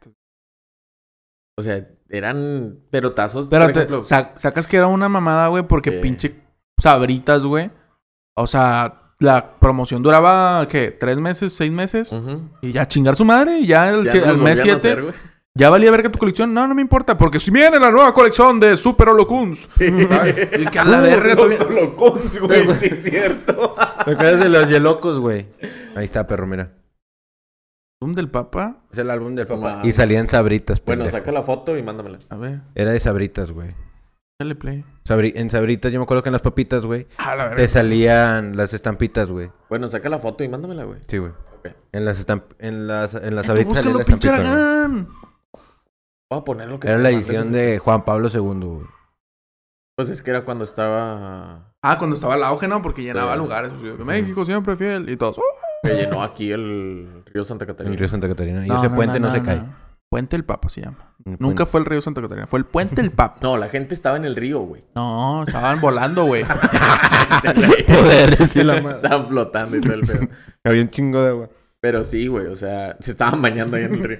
O sea, eran... Pero tazos, Pero por te ejemplo... sa- sacas que era una mamada, güey, porque Sí. pinche sabritas, güey. O sea, la promoción duraba, ¿qué? ¿Tres meses? ¿Seis meses? Ujú. Y ya chingar su madre. Y ya el, Ya al mes volvían a 7 hacer, güey. Ya valía verga tu colección. No, no me importa, porque si viene la nueva colección de Super Holocuns. Y que a la verga No todavía- solo cons, güey, sí es cierto. ¿Te acuerdas de los Yelocos, güey? Ahí está, perro, mira. ¿Álbum del Papa? Es el álbum del mames. Y salían sabritas, Bueno, pendejo. saca la foto y mándamela. A ver, Era de sabritas, güey. dale play. Sabri- en sabritas, yo me acuerdo que en las papitas, güey, A la te verga. salían las estampitas, güey. Bueno, saca la foto y mándamela, güey. Sí, güey. Ok. En las estamp en las en las sabritas salía búscalo, la pinche estampita, güey. Aragán. Voy a poner lo que Era la edición de Juan Pablo II, güey. Pues es que era cuando estaba... Ah, cuando estaba el auge, ¿no? Porque llenaba Sí. lugares. que México siempre fiel y todos. ¡oh! Que llenó aquí el río Santa Catarina. el río Santa Catarina. Y ese puente no, se cae. Puente el Papa se llama. El Nunca puente- fue el río Santa Catarina, fue el Puente el Papa. No, la gente estaba en el río, güey. No, estaban volando, güey. Poder decir la madre. Estaban flotando y todo el pedo. Había un chingo de agua. Pero sí, güey, o sea, se estaban bañando ahí en el río.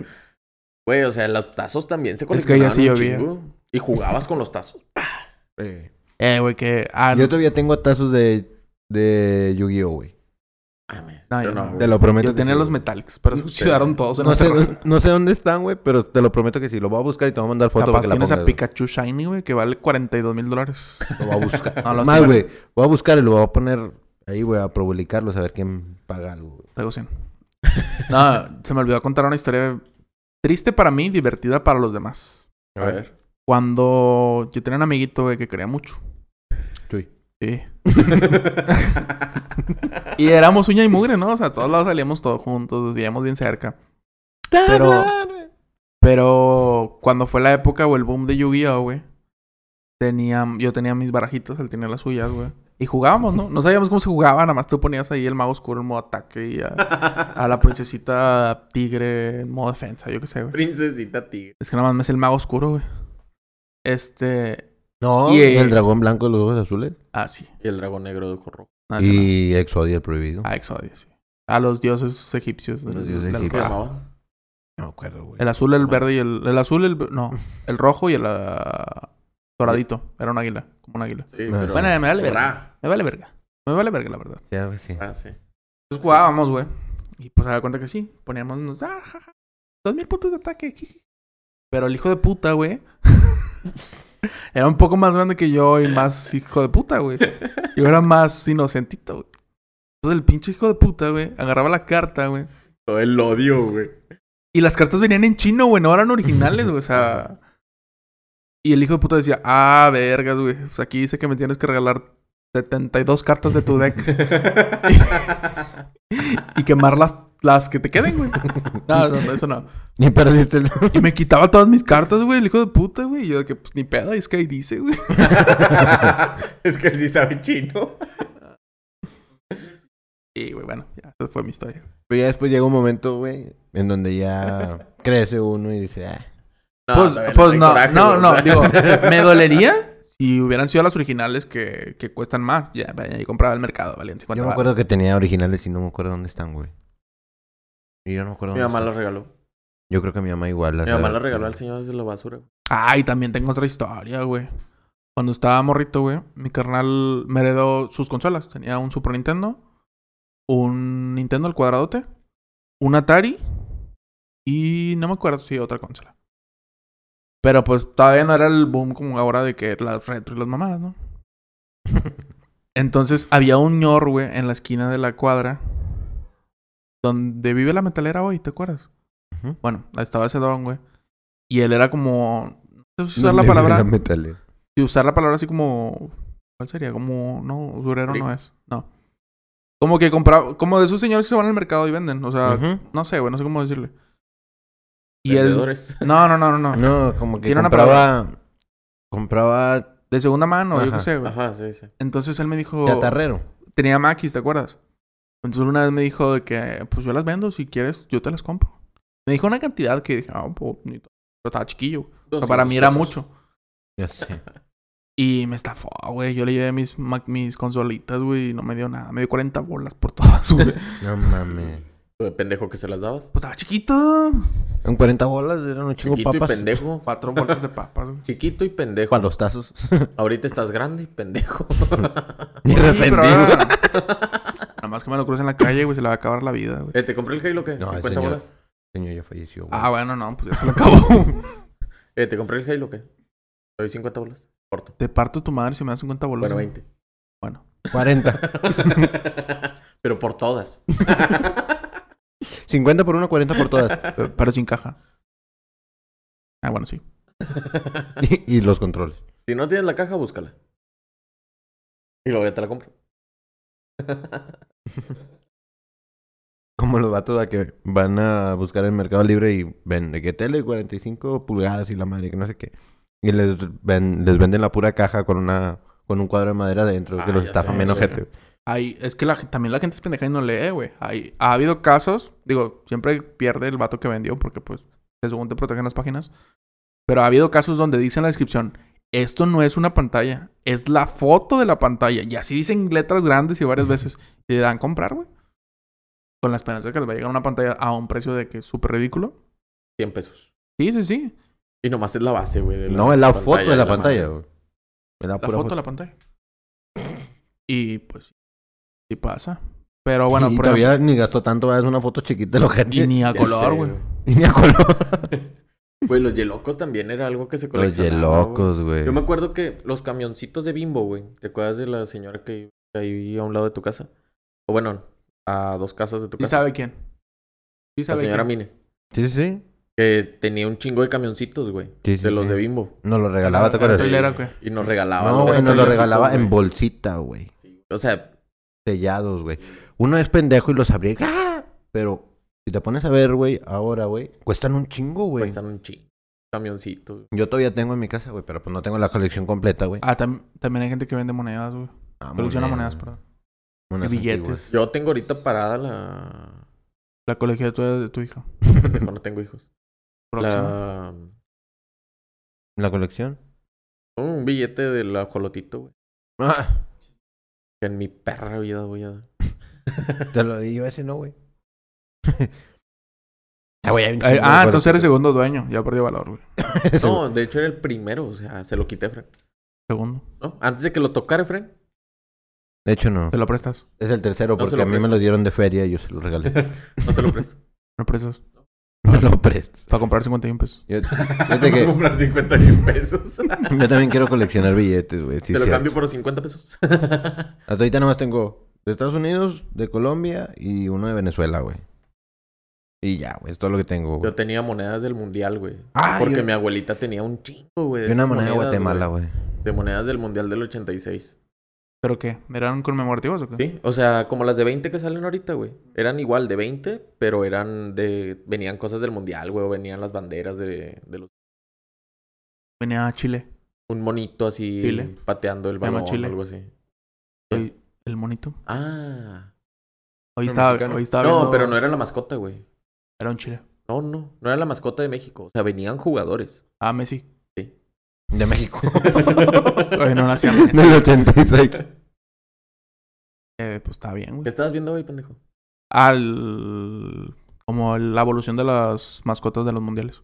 Güey, o sea, los tazos también se Es que ya coleccionaban sí un llovía. chingo. Y jugabas con los tazos. Eh, Eh, güey, que. Ah, Yo todavía tengo tazos de, de Yu-Gi-Oh, güey. Mames, No, yo no. güey. Te lo prometo. Yo que tenía sí, los güey. metallics, pero se suicidaron todos en No la sé, no sé dónde están, güey, pero te lo prometo que sí. Lo voy a buscar y te voy a mandar foto Capaz para que la tienes a güey. Pikachu Shiny, güey, que vale 42 mil dólares. Lo voy a buscar. No, los Más, güey. Voy a buscar y lo voy a poner ahí, güey, a publicarlo, a ver quién paga algo, güey. Traigo 100. No, se me olvidó contar una historia triste para mí, divertida para los demás. A ver. Cuando yo tenía un amiguito, güey, que quería mucho. Chuy. Sí. y éramos uña y mugre, ¿no? O sea, a todos lados salíamos todos juntos, vivíamos bien cerca. Pero, pero cuando fue la época o el boom de Yu-Gi-Oh, güey, tenía, yo tenía mis barajitas, él tenía las suyas, güey. Y jugábamos, ¿no? No sabíamos cómo se jugaba, nada más tú ponías ahí el mago oscuro en modo ataque y a, a la princesita tigre en modo defensa, yo qué sé, güey. Princesita tigre. Es que nada más me es el mago oscuro, güey. Este. No, Y, eh, el dragón blanco de los ojos azules. Ah, sí. Y el dragón negro de ojo rojo. No, ese no. Y Exodia el prohibido. Ah, Exodia, sí. A los dioses egipcios. del- Los dioses del egipcios. ¿Cómo se fuego. llamaban? No me acuerdo, güey. El azul, el verde y el... El azul, el... No. El rojo y el... ah, doradito. Era un águila. Como un águila. Sí, pero... Bueno, me vale verga. Ra. Me vale verga. Me vale verga, la verdad. Ya, güey, sí. Ah, sí. Entonces jugábamos, güey. Y pues se da cuenta que sí. Poníamos... unos, Ah, ja, ja, Dos mil puntos de ataque. Pero el hijo de puta, güey... era un poco más grande que yo y más hijo de puta, güey. Yo era más inocentito, güey. Entonces el pinche hijo de puta, güey, agarraba la carta, güey. Todo el odio, güey. Y las cartas venían en chino, güey, no eran originales, güey, o sea. Y el hijo de puta decía, ah, vergas, güey. Pues aquí dice que me tienes que regalar 72 cartas de tu deck y quemar las, las que te queden, güey. No, no, no, eso no. Ni perdiste el... Y me quitaba todas mis cartas, güey, el hijo de puta, güey. Y yo de que, pues ni pedo, es que ahí dice, güey. es que él sí sabe chino. Y, güey, bueno, ya, esa fue mi historia. Pero ya después llega un momento, güey, en donde ya crece uno y dice, ah, pues, pues no, coraje, no, no, digo, me dolería si hubieran sido las originales que, que cuestan más. Ya, vaya, y compraba el mercado, valían 50 Yo me baros. acuerdo que tenía originales y no me acuerdo dónde están, güey. Y yo no me acuerdo Mi dónde mamá están. las regaló. Yo creo que mi mamá igual las Mi mamá las regaló al señor de la basura. güey. Ay, también tengo otra historia, güey. Cuando estaba morrito, güey, mi carnal me heredó sus consolas. Tenía un Super Nintendo, un Nintendo al cuadradote, un Atari y no me acuerdo si otra consola. Pero pues todavía no era el boom como ahora de que las retro y las mamadas, ¿no? Entonces había un ñor, güey, en la esquina de la cuadra donde vive la metalera hoy, ¿te acuerdas? Bueno, ahí estaba ese don, güey. Y él era como. No sé si usar ¿Dónde la palabra. la? Si usar la palabra así como. ¿Cuál sería? Como. No, usurero no es. No. Como que compraba. Como de esos señores que se van al mercado y venden. O sea, no sé, güey, no sé cómo decirle. Y él. No, no, no, no, no. No, como que Tiene una compraba... Compraba De segunda mano, yo qué sé, güey. Ajá, sí, sí. Entonces él me dijo. chatarrero. Tenía maquis, ¿te acuerdas? Entonces una vez me dijo de que, pues yo las vendo, si quieres, yo te las compro. Me dijo una cantidad que dije, ah, pues, ni to- pero estaba chiquillo. O sea, para 200 mí era pesos. mucho. Ya sé. Y me estafó, güey. Yo le llevé mis, mis consolitas, güey, y no me dio nada. Me dio 40 bolas por todas, güey. pues No mames. De pendejo que se las dabas. estaba chiquito. En 40 bolas eran un chingo Chiquito papas. y pendejo. Cuatro bolsas de papas, güey. Chiquito y pendejo. Para los tazos. Ahorita estás grande y pendejo. Ni Sí, pero resentido. ahora- Nada más que me lo cruce en la calle, güey, se le va a acabar la vida, güey. Eh, ¿Te compré el Halo qué? No, el 50 señor. bolas. Señor ya falleció. güey. Ah, bueno, no, pues ya se lo acabó. Eh, ¿te compré el Halo qué? Te doy 50 bolas. Corto. Te parto tu madre si me das 50 bolas. Bueno, güey. 20. Bueno. 40. Pero por todas. 50 por una, 40 por todas. Pero- sin caja. Ah, bueno, sí. y, y los controles. Si no tienes la caja, búscala. Y luego ya te la compro. Como los vatos a que van a buscar el Mercado Libre y ven de que tele 45 pulgadas y la madre que no sé qué. Y les, ven, les venden la pura caja con una con un cuadro de madera adentro que Ah, los bien sí. ojete. Hay, es que la, también la gente es pendeja y no lee, güey. Hay, ha habido casos, digo, siempre pierde el vato que vendió porque, pues, según te protegen las páginas. Pero ha habido casos donde dice en la descripción, esto no es una pantalla, es la foto de la pantalla. Y así dicen letras grandes y varias veces. Y le dan comprar, güey. Con la esperanza de que les va a llegar una pantalla a un precio de que es súper ridículo. 100 pesos. Sí, sí, sí. Y nomás es la base, güey. No, es la foto de la pantalla, güey. La La pura foto de la pantalla. Y pues, sí pasa. Pero bueno, y por todavía ni gastó tanto, es una foto chiquita de ejemplo, y ni a color, güey. Y ni a color. Güey, los yelocos también era algo que se Los coleccionaba. yelocos, güey. güey. Yo me acuerdo que los camioncitos de Bimbo, güey. ¿Te acuerdas de la señora que iba ahí a un lado de tu casa? O bueno, a dos casas de tu ¿Sí casa. sabe quién? Sí La sabe señora quién. Mine. Sí, sí, sí. Que tenía un chingo de camioncitos, güey. Sí, sí, de los sí. de Bimbo. Nos lo regalaba, ¿te ¿Era acuerdas? Y nos regalaba. No, los güey, nos lo regalaba en bolsita, güey. O sea, Sellados, güey. Uno es pendejo y los abría. ¡ah! Pero si te pones a ver, güey, ahora, güey, cuestan un chingo, güey. cuestan un chingo. Camioncitos. Yo todavía tengo en mi casa, güey, pero pues no tengo la colección completa, güey. Ah, tam- también hay gente que vende monedas, güey. Ah, Colecciona monedas, monedas, perdón. monedas y billetes. antiguas. Yo tengo ahorita parada la... La colección de tu, de tu hija. No tengo hijos. Próxima. La... ¿La colección? Un billete del ajolotito, güey. Ah, Que en mi perra vida voy a... te lo di yo ese no, güey. ah, güey, hay un chingo de ah, entonces eres segundo dueño. Ya perdió valor, güey. No, de hecho era el primero. O sea, se lo quité, Frank. Segundo. ¿No? Antes de que lo tocara, Frank. De hecho, no. ¿Te lo prestas? Es el tercero No porque a mí me lo dieron de feria y yo se lo regalé. No se lo presto. ¿Me prestas? No lo prestas. Para comprar 51 pesos. Yo, fíjate a que comprar 50 mil pesos. yo también quiero coleccionar billetes, güey. Sí, Te lo cierto. cambio por 50 pesos. Hasta ahorita nomás tengo de Estados Unidos, de Colombia y uno de Venezuela, güey. Y ya, güey, es todo lo que tengo, güey. Yo tenía monedas del mundial, güey. Ah, porque yo- mi abuelita tenía un chingo, güey. de Y una moneda de Guatemala, güey. De monedas del mundial del 86. ¿Pero qué? ¿Eran conmemorativos o qué? Sí, o sea, como las de 20 que salen ahorita, güey. Eran igual de 20, pero eran de. Venían cosas del mundial, güey. O venían las banderas de, de los. Venía a Chile. Un monito así Chile. pateando el balón o Chile. algo así. El, el monito. Ah. Hoy estaba, hoy estaba No, viendo- pero no era la mascota, güey. Era un Chile. No, no. No era la mascota de México. O sea, venían jugadores. Ah, Messi. De México. Todavía no nacía Messi. Del 86. Eh, pues está bien, ¿Qué güey. estabas viendo hoy, pendejo? Al... Como la evolución de las mascotas de los mundiales.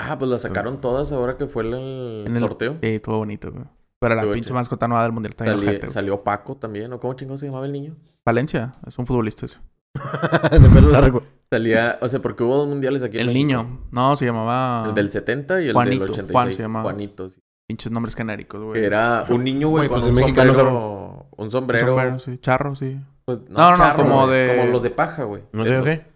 Ah, pues las sacaron todas ahora que fue el, En el- sorteo. Sí, estuvo bonito, güey. Pero la Estuvo pinche chido. mascota nueva del mundial está bien ojete, güey. salió Paco también, ¿o cómo chingo se llamaba el niño? Valencia, es un futbolista ese. de pelo largo. Salía, o sea, porque hubo dos mundiales aquí en El México. niño. No, se llamaba... El del 70 y el Juanito, del 86. Juan se llamaba. Juanito, sí. Pinches nombres genéricos, güey. Era un niño, güey, Güey, con pues un mexicano, sombrero... Un Un sombrero... sombrero, sí. Charro, sí. pues, No, no, charro, como de- Como los de paja, güey. ¿No sé qué?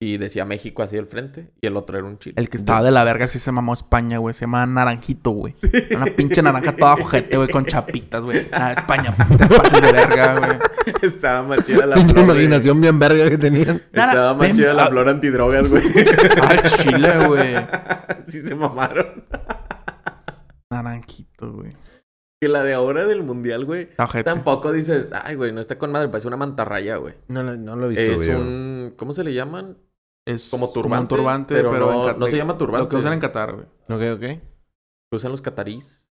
Y decía México así al frente. Y el otro era un chile. El que estaba de la verga sí se mamó España, güey. Se llama Naranjito, güey. Una pinche naranja toda ojete, güey, con chapitas, güey. Ah, España, te pases de verga, güey. Estaba más chida la flor, imaginación bien verga que tenían. Estaba más chida la ah. flor antidrogas, güey. Al chile, güey. sí se mamaron. Naranjito, güey. Que la de ahora del mundial, güey. Ojete. Tampoco dices, ay, güey, no está con madre, parece una mantarraya, güey. No, lo- no lo he visto, Es güey. un. ¿Cómo se le llaman? Es como un turbante, turbante, pero pero, no- en no se llama turbante. Lo que usan en Qatar, güey. Ok, ok. Que usan los catarís.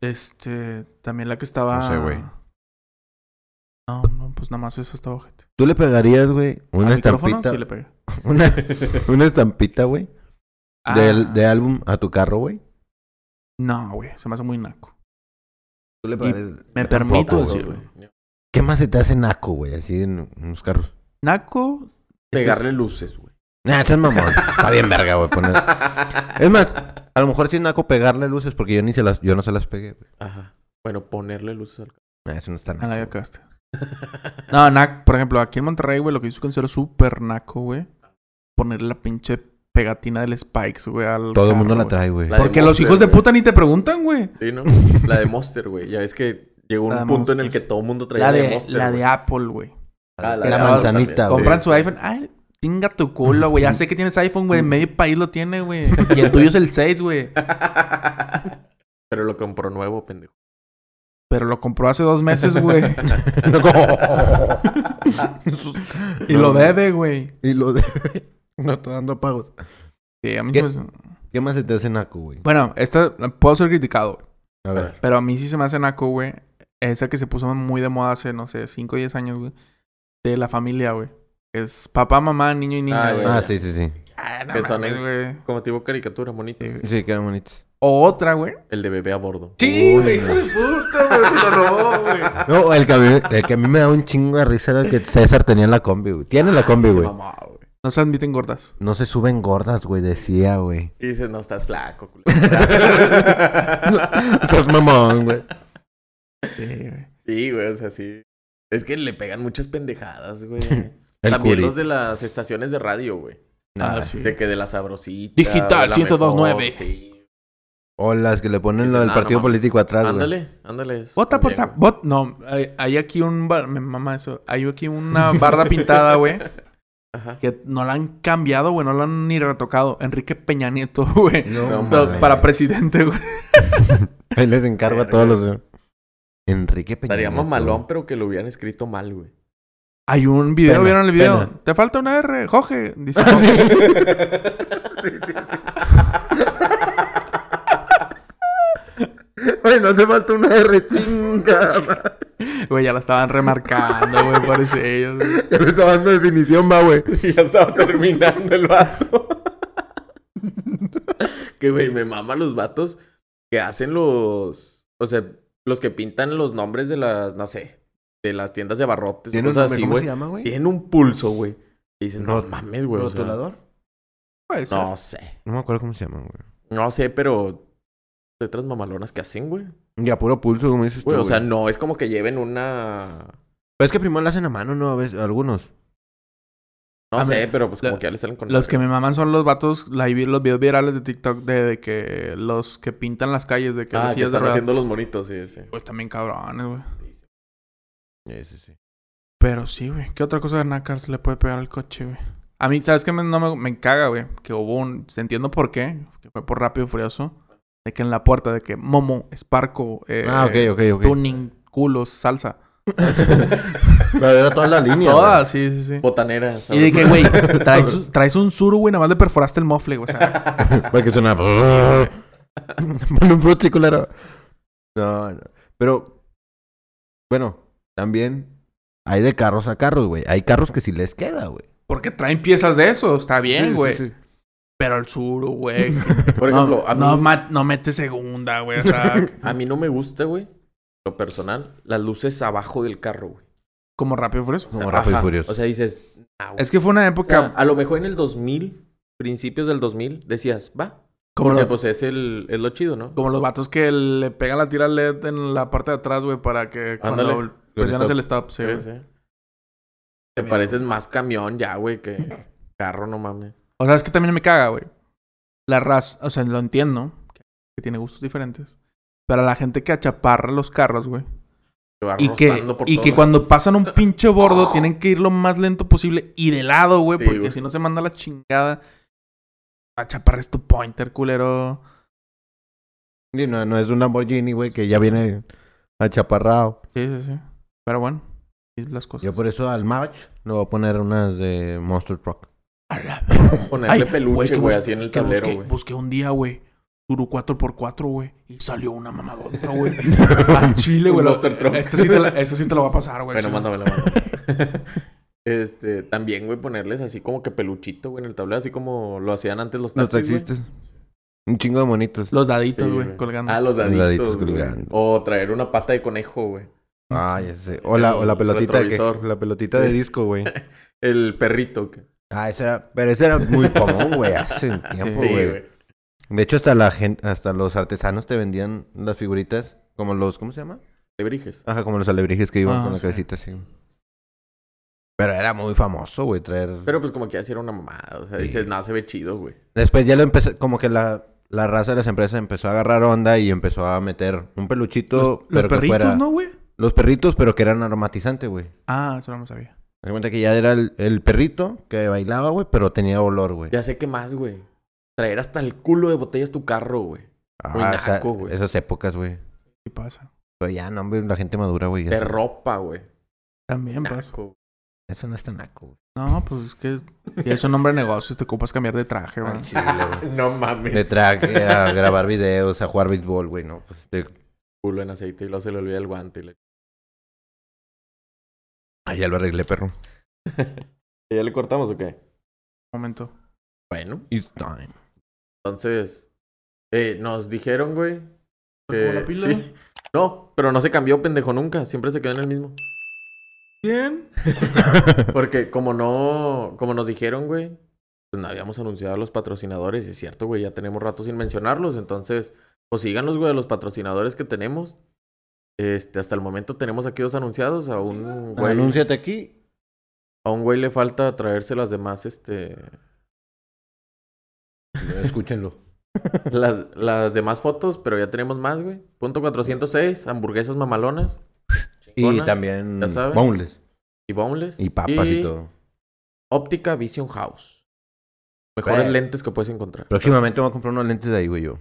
Este, también la que estaba... No sé, güey. No, no, pues nada más eso estaba ojete. ¿Tú le pegarías, güey, una estampita? Sí le pega. Una, una estampita, güey, Ah, del, de álbum a tu carro, güey. No, güey. Se me hace muy naco. ¿Tú le me permito tampoco, decir, güey. ¿Qué más se te hace naco, güey, así en, los carros? Naco... este Pegarle es- luces, güey. Nah, ese es mamón. Está bien verga, güey. poner- Es más, a lo mejor sí es naco pegarle luces porque yo ni se las, yo no se las pegué, güey. Ajá. Bueno, ponerle luces al carro. Nah, eso no está Ah, naco. la ya cagaste. No, nac, por ejemplo, aquí en Monterrey, güey, lo que yo considero súper naco, güey. Ponerle la pinche pegatina del Spikes, güey, al Todo el mundo la trae, güey. La de Porque los Monster, hijos de puta ni te preguntan, güey. Sí, ¿no? La de Monster, güey. Ya ves que llegó un La de punto en el que todo el mundo traía La la de de, Monster. la de güey. Apple, güey. Ah, la de Apple manzanita, güey. Compran Sí, su iPhone. Ay, chinga tu culo, güey. Ya sé que tienes iPhone, güey. Medio país lo tiene, güey. Y el tuyo es el 6, güey. Pero lo compró nuevo, pendejo. Pero lo compró hace dos meses, güey. y lo debe, güey. Y lo de... no está dando pagos. Sí, a mí ¿Qué? se me... ¿Qué más se te hace naco, güey? Bueno, esta puedo ser criticado. A ver. Pero a mí sí se me hace naco, güey. Esa que se puso muy de moda hace, no sé, 5 o 10 años, güey. De la familia, güey. Es papá, mamá, niño y niña, Ah, güey. Ah, sí, sí, sí. Ah, no Que son güey. Como tipo caricatura, bonita. Sí, güey. Sí, quedan bonitos. O otra, güey. El de bebé a bordo. Sí, güey, hijo de puta, güey. Me lo robó, güey. No, el que, a mí, el que a mí me da un chingo de risa era el que César tenía en la combi, güey. Tiene la combi, Se güey. No se admiten gordas. No se suben gordas, güey, decía, güey. Y dices, no, estás flaco, culo. Sos mamón, güey. Sí, güey. Sí, güey, o sea, sí. Es que le pegan muchas pendejadas, güey. El También curi. los de las estaciones de radio, güey. Ah, sí. De que de la sabrosita. Digital, la 102.9. mejor, Sí. O las que le ponen lo del "Nah, partido no mames". político atrás, güey. Ándale, ándale. Vota por. Vot- no, hay, hay aquí un bar... Me mama eso. Hay aquí una barda pintada, güey. Ajá. Que no la han cambiado, güey. No la han ni retocado. Enrique Peña Nieto, güey. No, Pa- mames. para presidente, güey. Ahí les encargo a todos los... Enrique Peña Estaría Nieto, mamalón, pero que lo hubieran escrito mal, güey. Hay un video, Pena, ¿vieron el video? pena. Te falta una R, Jorge. Dice Ah, sí. Jorge. Güey, no te falta una R chinga. Güey, ya la estaban remarcando, güey, parece ellos. güey. Ya le estaba dando definición, va, güey. ya estaba terminando el vato. que, güey, me mama los vatos que hacen los... O sea, los que pintan los nombres de las, no sé, de las tiendas de abarrotes. ¿Tiene un cosas así, ¿Cómo güey. se llama, güey? Tienen un pulso, güey. Y dicen, no mames, güey. o sea, ¿Rotulador? Ser. no sé. No me acuerdo cómo se llama, güey. No sé, pero... Letras mamalonas que hacen, güey. Y a puro pulso, como dices tú, Güey, o sea, no es como que lleven una... Pero es que primero la hacen a mano, ¿no? A veces, algunos. No A sé, pero pues como que ya le salen con... Los que me maman son los vatos, la, los videos virales de TikTok de, de que los que pintan las calles, de que Ah, que de están haciendo los monitos, sí, sí. Pues también cabrones, güey. Sí, sí, sí. Pero sí, güey. ¿Qué otra cosa de nácar se le puede pegar al coche, güey? A mí, ¿sabes qué? Me, no me, me caga, güey. Que hubo un... Entiendo por qué. Que fue por Rápido y Furioso. De que en la puerta, de que Momo, Sparco, eh, Ah, ok, ok, ok. tuning, culos, salsa. Pero era toda la línea. Todas, sí, sí, sí. Botanera. Y de que, güey, traes, traes un suru, güey, nada más le perforaste el mofle, güey. O sea, Para que suena. Pon un frutti, culero. No, no. Pero. Bueno, también. Hay de carros a carros, güey. Hay carros que sí les queda, güey. porque traen piezas de eso, está bien, Sí, sí, güey. sí. Pero el suru, güey. Por no, ejemplo, a mí, no, ma- no mete segunda, güey. O sea, a mí no me gusta, güey, lo personal, las luces abajo del carro, güey. como rápido y furioso. Como rápido y furioso. O sea, dices... ah. Es que fue una O época sea, a lo mejor en el 2000, principios del 2000, decías, va. como, Porque lo- pues es, el, es lo chido, ¿no? como los vatos que le pegan la tira LED en la parte de atrás, güey, para que cuando Ándale. presionas el stop, sí. Te pareces más camión ya, güey, que carro, no mames. O sea, es que también me caga, güey. La raza, o sea, lo entiendo, que tiene gustos diferentes. Pero a la gente que achaparra los carros, güey. Y que, por y todo. que cuando pasan un pinche bordo tienen que ir lo más lento posible y de lado, güey, Sí, porque güey. si no se manda la chingada. Achaparres tu pointer, culero. Sí, no, no es un Lamborghini, güey, que ya viene achaparrado. Sí, sí, sí. Pero bueno, las cosas. Yo por eso al March le voy a poner unas de Monster Truck. A la. Ponerle Ay, peluche, que güey, así en el que tablero, güey. busqué un día, güey. Turu 4x4, güey. Y salió una mamadota, güey. Al chile, güey. Este sí te la- este sí te lo va a pasar, güey. Bueno, chile. mándamelo, mándamelo. Este, también, güey, ponerles así como que peluchito, güey, en el tablero, así como lo hacían antes los Los taxis, güey. taxistas. Un chingo de monitos. Los daditos, güey, colgando. Ah, los Los daditos, daditos güey. colgando. O traer una pata de conejo, güey. Ah, ya sé. O la, o la El pelotita que, retrovisor. La pelotita de disco, güey. El perrito. que- Ah, ese era... Pero ese era muy común, güey. Hace un tiempo, Sí, güey. güey. De hecho, hasta la gente... Hasta los artesanos te vendían las figuritas. Como los... ¿Cómo se llama? Alebrijes. Ajá, como los alebrijes que iban Ah, con la sí. cabecita así. Pero era muy famoso, güey, traer... Pero pues como que así era una mamada. O sea, Sí. dices, nada, se ve chido, güey. Después ya lo empecé... Como que la... La raza de las empresas empezó a agarrar onda y empezó a meter un peluchito, Los, los pero que perritos, fuera... ¿no, güey? Los perritos, pero que eran aromatizante, güey. Ah, eso no lo sabía. Me cuenta que ya era el, el perrito que bailaba, güey, pero tenía olor, güey. Ya sé qué más, güey. Traer hasta el culo de botellas tu carro, güey. muy Ah, esa- naco, güey. esas épocas, güey. ¿Qué pasa? Pero ya, no, hombre, la gente madura, güey. De ropa, güey. También pasa. Eso no es tan naco, güey. No, pues es que si es un nombre de negocios, te ocupas cambiar de traje, güey. Al chile, güey. no mames. De traje a grabar videos, a jugar béisbol, güey, no. Pues de... Culo en aceite y luego se le olvida el guante. Y le... Ah, ya lo arreglé, perro. ¿Ya le cortamos o qué? momento. Bueno, It's time. entonces, Eh, nos dijeron, güey. ¿Como que- la pila? sí. No, pero no se cambió, pendejo, nunca. Siempre se quedó en el mismo. ¿Quién? Porque como no, como nos dijeron, güey, pues no habíamos anunciado a los patrocinadores. Y es cierto, güey, ya tenemos rato sin mencionarlos. Entonces, pues síganos, güey, a los patrocinadores que tenemos. Este, hasta el momento tenemos aquí dos anunciados. A un güey, Anúnciate aquí. a un güey le falta traerse las demás, este, Escúchenlo. las, las demás fotos, pero ya tenemos más, güey. Punto 406, hamburguesas mamalonas Y también boneless. y boneless. Y papas y, todo. Óptica Vision House. Mejores lentes que puedes encontrar. Próximamente voy a comprar unos lentes de ahí, güey, yo.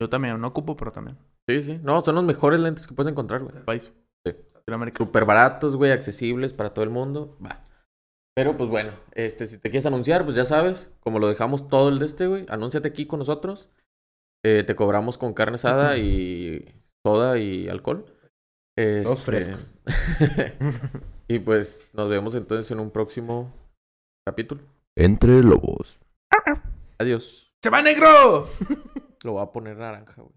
Yo también, no ocupo, pero también. Sí, sí. No, son los mejores lentes que puedes encontrar, güey. El país. Sí. Latinoamérica. Súper baratos, güey, accesibles para todo el mundo. Va. Pero pues bueno, este, si te quieres anunciar, pues ya sabes, como lo dejamos todo el de este, güey, anúnciate aquí con nosotros. Eh, te cobramos con carne asada y soda y alcohol. Este, frescos. y pues nos vemos entonces en un próximo capítulo. Entre lobos. Adiós. ¡Se va negro! Lo voy a poner naranja, güey.